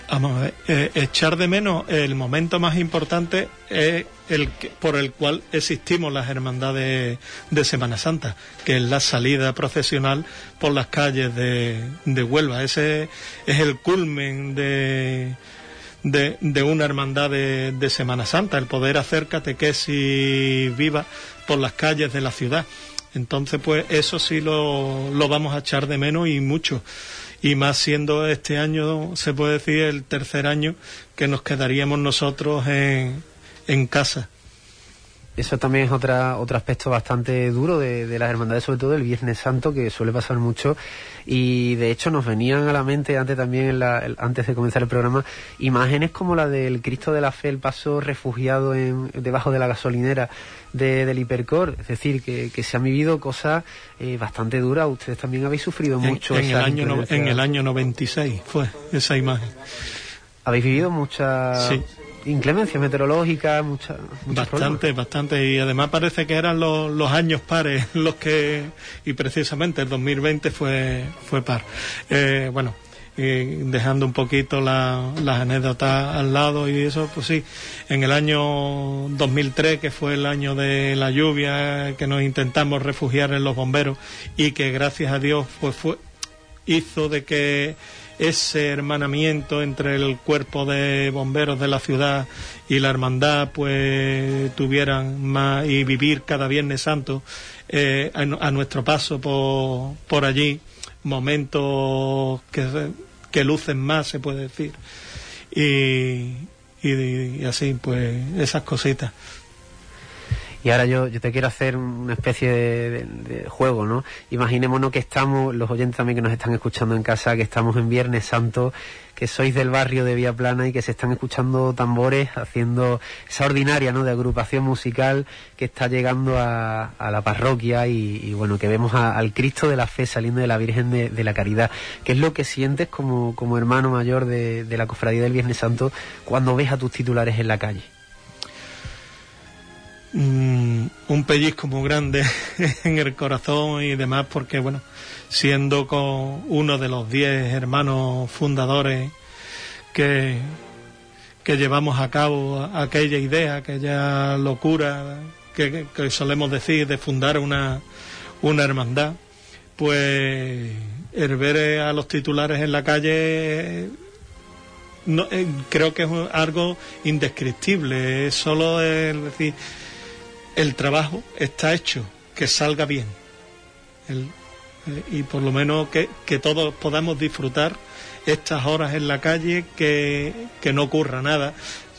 Vamos a ver, eh, echar de menos el momento más importante es el por el cual existimos las hermandades de Semana Santa, que es la salida procesional por las calles de Huelva. Ese es el culmen de, de, una hermandad de, Semana Santa, el poder hacer catequesis viva por las calles de la ciudad. Entonces, pues eso sí lo, lo vamos a echar de menos y mucho. Y más siendo este año, se puede decir, el tercer año que nos quedaríamos nosotros en, en casa. Eso también es otra, otro aspecto bastante duro de, de, las hermandades, sobre todo el Viernes Santo, que suele pasar mucho. Y de hecho nos venían a la mente antes también, en la, antes de comenzar el programa, imágenes como la del Cristo de la Fe, el paso refugiado en, debajo de la gasolinera de, del Hipercor. Es decir, que, que se han vivido cosas eh, bastante duras. Ustedes también habéis sufrido mucho. En, el año en el año 96 fue esa imagen. Habéis vivido muchas inclemencia meteorológica, mucha, bastante, bastante y además parece que eran los, los, años pares los que y precisamente el 2020 fue fue par. Eh, bueno, dejando un poquito la, las anécdotas al lado y eso, pues sí, en el año 2003, que fue el año de la lluvia, que nos intentamos refugiar en los bomberos y que gracias a Dios pues fue hizo de que ese hermanamiento entre el cuerpo de bomberos de la ciudad y la hermandad pues tuvieran más y vivir cada Viernes Santo eh, a, nuestro paso por, por allí momentos que, que, lucen más se puede decir. Y, y, y así pues esas cositas y ahora yo, yo te quiero hacer una especie de, juego, ¿no? Imaginémonos que estamos, los oyentes también que nos están escuchando en casa, que estamos en Viernes Santo, que sois del barrio de Vía Plana y que se están escuchando tambores haciendo esa ordinaria, ¿no? De agrupación musical que está llegando a, la parroquia y, bueno, que vemos al Cristo de la Fe saliendo de la Virgen de, la Caridad. ¿Qué es lo que sientes como, como hermano mayor de, de la Cofradía del Viernes Santo cuando ves a tus titulares en la calle? Mm, un pellizco muy grande en el corazón y demás porque bueno siendo con uno de los diez hermanos fundadores que, que llevamos a cabo aquella idea, aquella locura que, solemos decir de fundar una, una hermandad, pues el ver a los titulares en la calle no, eh, creo que es algo indescriptible, es solo el decir el trabajo está hecho, que salga bien. Eh, y por lo menos que, todos podamos disfrutar estas horas en la calle, que, no ocurra nada,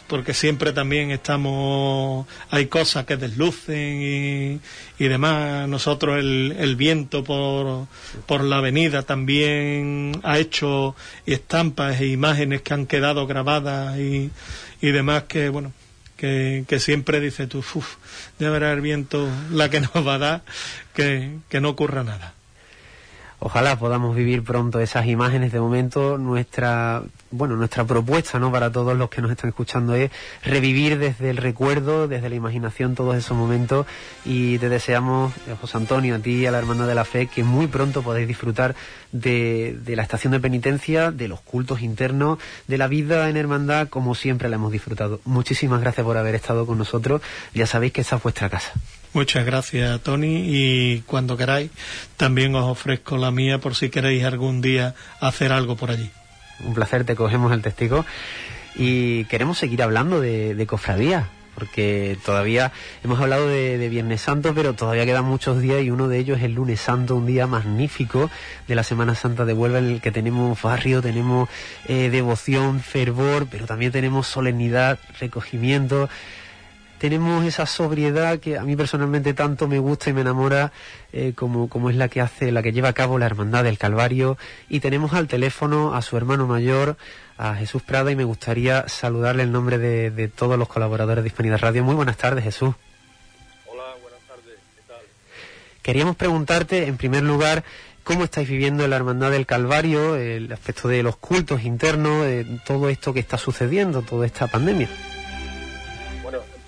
porque siempre también estamos, hay cosas que deslucen y, y demás. Nosotros el, el viento por, por la avenida también ha hecho estampas e imágenes que han quedado grabadas y, y demás que, bueno, que, siempre dice tú, uff, ya verá el viento la que nos va a dar, que, no ocurra nada. Ojalá podamos vivir pronto esas imágenes. De momento, nuestra bueno, nuestra propuesta, ¿no? Para todos los que nos están escuchando es revivir desde el recuerdo, desde la imaginación todos esos momentos y te deseamos, eh, José Antonio, a ti y a la Hermana de la Fe, que muy pronto podáis disfrutar de, de la estación de penitencia, de los cultos internos, de la vida en hermandad, como siempre la hemos disfrutado. Muchísimas gracias por haber estado con nosotros. Ya sabéis que esta es vuestra casa. Muchas gracias, Tony. Y cuando queráis, también os ofrezco la mía por si queréis algún día hacer algo por allí. Un placer, te cogemos el testigo. Y queremos seguir hablando de, de cofradía, porque todavía hemos hablado de, de, Viernes Santo, pero todavía quedan muchos días y uno de ellos es el lunes santo, un día magnífico de la Semana Santa de Huelva en el que tenemos barrio, tenemos eh, devoción, fervor, pero también tenemos solemnidad, recogimiento tenemos esa sobriedad que a mí personalmente tanto me gusta y me enamora eh, como, como es la que hace, la que lleva a cabo la Hermandad del Calvario y tenemos al teléfono a su hermano mayor, a Jesús Prada y me gustaría saludarle en nombre de, de todos los colaboradores de Hispanidad Radio. Muy buenas tardes Jesús. Hola, buenas tardes, ¿qué tal? Queríamos preguntarte en primer lugar cómo estáis viviendo la Hermandad del Calvario, el aspecto de los cultos internos, de todo esto que está sucediendo, toda esta pandemia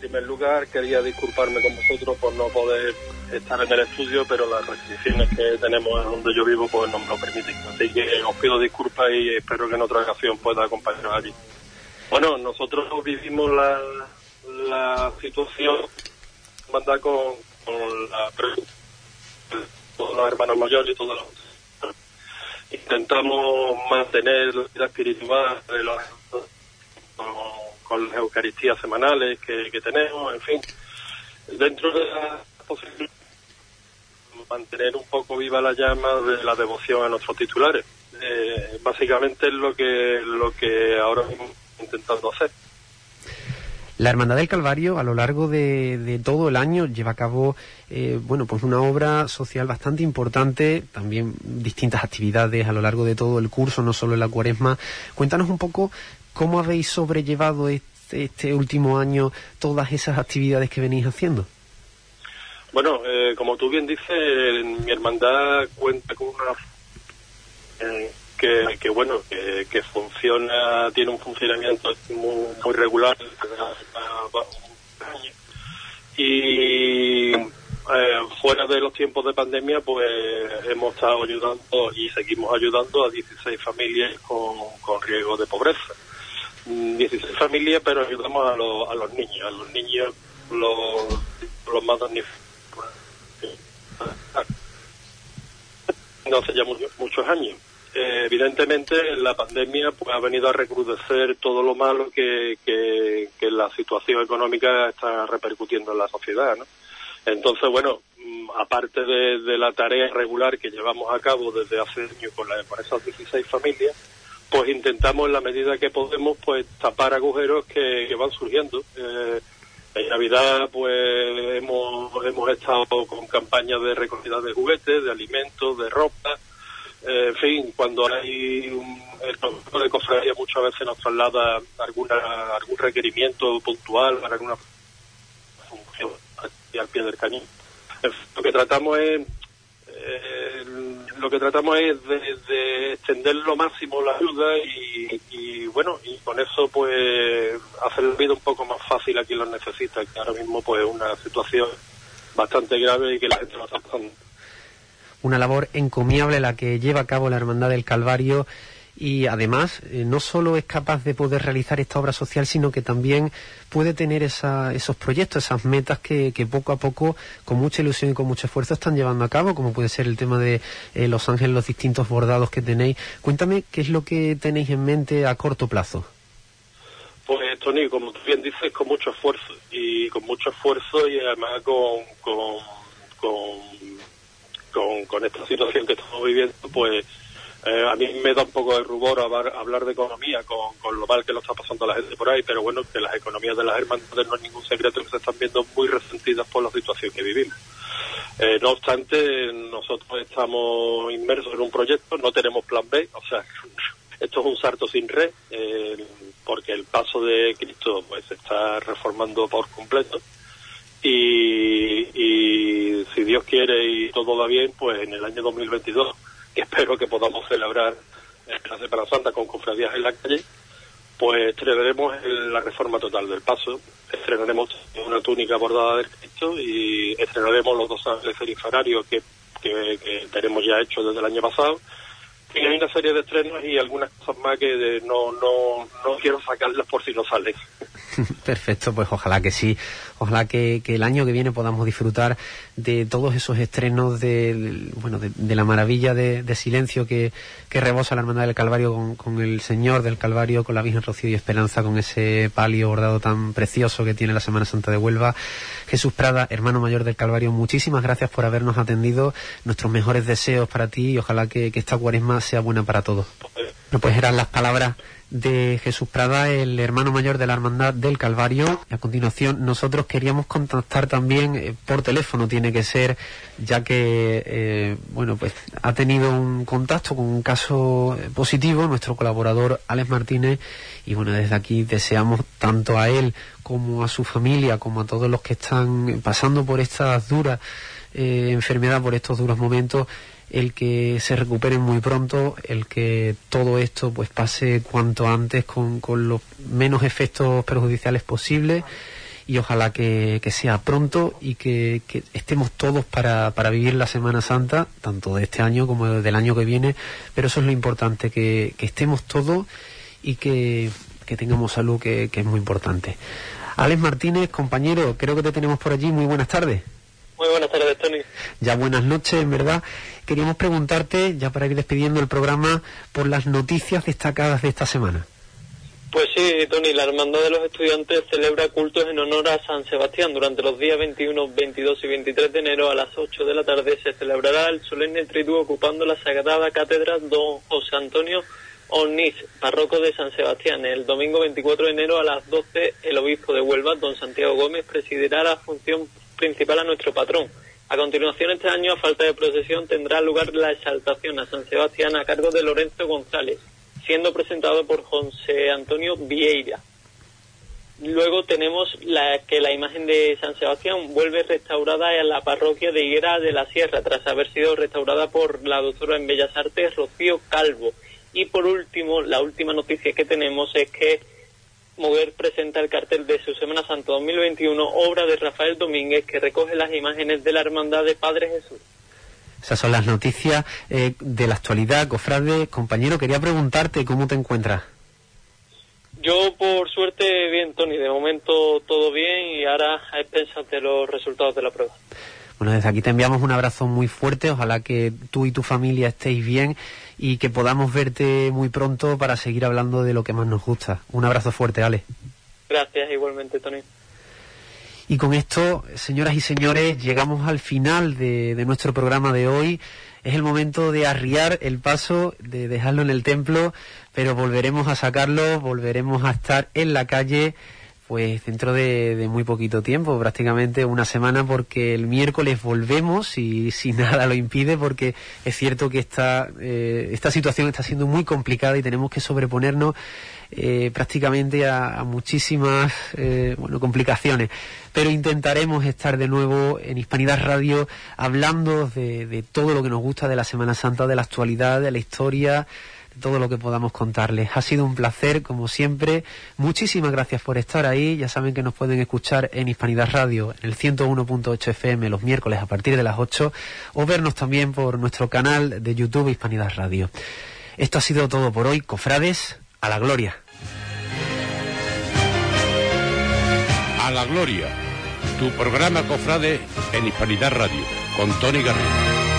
primer lugar quería disculparme con vosotros por no poder estar en el estudio, pero las restricciones que tenemos en donde yo vivo pues no me lo permiten. Así que os pido disculpas y espero que en otra ocasión pueda acompañaros allí. Bueno, nosotros vivimos la, la situación manda con, con la todos los hermanos mayores y todos los intentamos mantener la vida espiritual de los las Eucaristías semanales que, que tenemos, en fin, dentro de la posibilidad mantener un poco viva la llama de la devoción a nuestros titulares. Eh, básicamente es lo que, lo que ahora mismo intentando hacer. La Hermandad del Calvario a lo largo de, de todo el año lleva a cabo eh, bueno pues una obra social bastante importante, también distintas actividades a lo largo de todo el curso, no solo en la cuaresma. Cuéntanos un poco ¿Cómo habéis sobrellevado este, este, último año todas esas actividades que venís haciendo? Bueno, eh, como tú bien dices, mi hermandad cuenta con una eh, que, bueno que, funciona, tiene un funcionamiento muy, muy regular y eh, fuera de los tiempos de pandemia, pues hemos estado ayudando y seguimos ayudando a 16 familias con, con riesgo de pobreza. 16 familias, pero ayudamos a, los, a los niños, a los niños los, los más damnificados. No hace ya muchos años. Eh, evidentemente la pandemia pues ha venido a recrudecer todo lo malo que, que, la situación económica está repercutiendo en la sociedad. Entonces, bueno, mm, aparte de, de, la tarea regular que llevamos a cabo desde hace años con, la, con esas 16 familias, pues intentamos en la medida que podemos pues tapar agujeros que, van surgiendo. Eh, en Navidad pues hemos, hemos estado con campañas de recogida de juguetes, de alimentos, de ropa, eh, en fin, cuando hay un, el producto de cofradía muchas veces nos traslada alguna, algún requerimiento puntual para alguna función al pie del cañón. Lo que tratamos es eh, lo que tratamos es de, de, extender lo máximo la ayuda y, y, bueno, y con eso pues hacer la vida un poco más fácil a quien lo necesita, que ahora mismo pues es una situación bastante grave y que la gente lo está pasando. Una labor encomiable la que lleva a cabo la Hermandad del Calvario y además eh, no solo es capaz de poder realizar esta obra social, sino que también puede tener esa, esos proyectos, esas metas que, poco a poco, con mucha ilusión y con mucho esfuerzo, están llevando a cabo, como puede ser el tema de eh, Los Ángeles, los distintos bordados que tenéis. Cuéntame qué es lo que tenéis en mente a corto plazo. Pues Tony, como tú bien dices, con mucho esfuerzo y con mucho esfuerzo y además con, con, con, con, con esta situación que estamos viviendo, pues eh, a mí me da un poco de rubor hablar, hablar de economía con, con, lo mal que lo está pasando la gente por ahí, pero bueno, que las economías de las hermandades no es ningún secreto que se están viendo muy resentidas por la situación que vivimos. Eh, no obstante, nosotros estamos inmersos en un proyecto, no tenemos plan B, o sea, esto es un sarto sin red, eh, porque el paso de Cristo pues se está reformando por completo. Y, y si Dios quiere y todo va bien, pues en el año 2022 y espero que podamos celebrar la Semana Santa con cofradías en la calle, pues estrenaremos la reforma total del paso, estrenaremos una túnica bordada del Cristo y estrenaremos los dos ángeles infernarios que, que, tenemos ya hechos desde el año pasado. Y hay una serie de estrenos y algunas cosas más que no, no, no quiero sacarlas por si no salen. Perfecto, pues ojalá que sí. Ojalá que, el año que viene podamos disfrutar de todos esos estrenos de, bueno, de, la maravilla de, silencio que, que, rebosa la Hermandad del Calvario con, el Señor del Calvario, con la Virgen Rocío y Esperanza, con ese palio bordado tan precioso que tiene la Semana Santa de Huelva. Jesús Prada, hermano mayor del Calvario, muchísimas gracias por habernos atendido. Nuestros mejores deseos para ti y ojalá que, esta cuaresma sea buena para todos. No, pues eran las palabras de Jesús Prada, el hermano mayor de la Hermandad del Calvario. A continuación, nosotros queríamos contactar también eh, por teléfono, tiene que ser, ya que, eh, bueno, pues ha tenido un contacto con un caso eh, positivo, nuestro colaborador Alex Martínez, y bueno, desde aquí deseamos tanto a él como a su familia, como a todos los que están pasando por estas duras enfermedades, por estos duros momentos, el que se recuperen muy pronto, el que todo esto pues pase cuanto antes con, con los menos efectos perjudiciales posibles y ojalá que, sea pronto y que, estemos todos para, para, vivir la Semana Santa, tanto de este año como del año que viene, pero eso es lo importante, que, estemos todos y que, tengamos salud, que, que es muy importante. Alex Martínez, compañero, creo que te tenemos por allí. Muy buenas tardes. Muy buenas tardes, Tony. Ya buenas noches, en verdad. Queríamos preguntarte, ya para ir despidiendo el programa, por las noticias destacadas de esta semana. Pues sí, Tony, la Hermandad de los Estudiantes celebra cultos en honor a San Sebastián. Durante los días 21, 22 y 23 de enero a las 8 de la tarde se celebrará el solemne triduo ocupando la Sagrada Cátedra Don José Antonio Onís, párroco de San Sebastián. El domingo 24 de enero a las 12 el obispo de Huelva, don Santiago Gómez, presidirá la función principal a nuestro patrón. A continuación, este año, a falta de procesión, tendrá lugar la exaltación a San Sebastián a cargo de Lorenzo González, siendo presentado por José Antonio Vieira. Luego tenemos la, que la imagen de San Sebastián vuelve restaurada en la parroquia de Higuera de la Sierra, tras haber sido restaurada por la doctora en Bellas Artes Rocío Calvo. Y por último, la última noticia que tenemos es que Mover presenta el cartel de su Semana Santa 2021, obra de Rafael Domínguez, que recoge las imágenes de la Hermandad de Padre Jesús. Esas son las noticias eh, de la actualidad. Cofrade, compañero, quería preguntarte cómo te encuentras. Yo, por suerte, bien, Tony. De momento todo bien y ahora a expensas de los resultados de la prueba. Bueno, desde aquí te enviamos un abrazo muy fuerte. Ojalá que tú y tu familia estéis bien y que podamos verte muy pronto para seguir hablando de lo que más nos gusta. Un abrazo fuerte, Ale. Gracias, igualmente, Tony. Y con esto, señoras y señores, llegamos al final de, de, nuestro programa de hoy. Es el momento de arriar el paso, de dejarlo en el templo, pero volveremos a sacarlo, volveremos a estar en la calle pues dentro de, muy poquito tiempo, prácticamente una semana, porque el miércoles volvemos y si nada lo impide, porque es cierto que esta, eh, esta situación está siendo muy complicada y tenemos que sobreponernos eh, prácticamente a, muchísimas eh, bueno, complicaciones. Pero intentaremos estar de nuevo en Hispanidad Radio hablando de, de todo lo que nos gusta de la Semana Santa, de la actualidad, de la historia todo lo que podamos contarles. Ha sido un placer, como siempre. Muchísimas gracias por estar ahí. Ya saben que nos pueden escuchar en Hispanidad Radio, en el 101.8 FM los miércoles a partir de las 8, o vernos también por nuestro canal de YouTube Hispanidad Radio. Esto ha sido todo por hoy. Cofrades, a la gloria. A la gloria. Tu programa Cofrade en Hispanidad Radio, con Tony Garrido.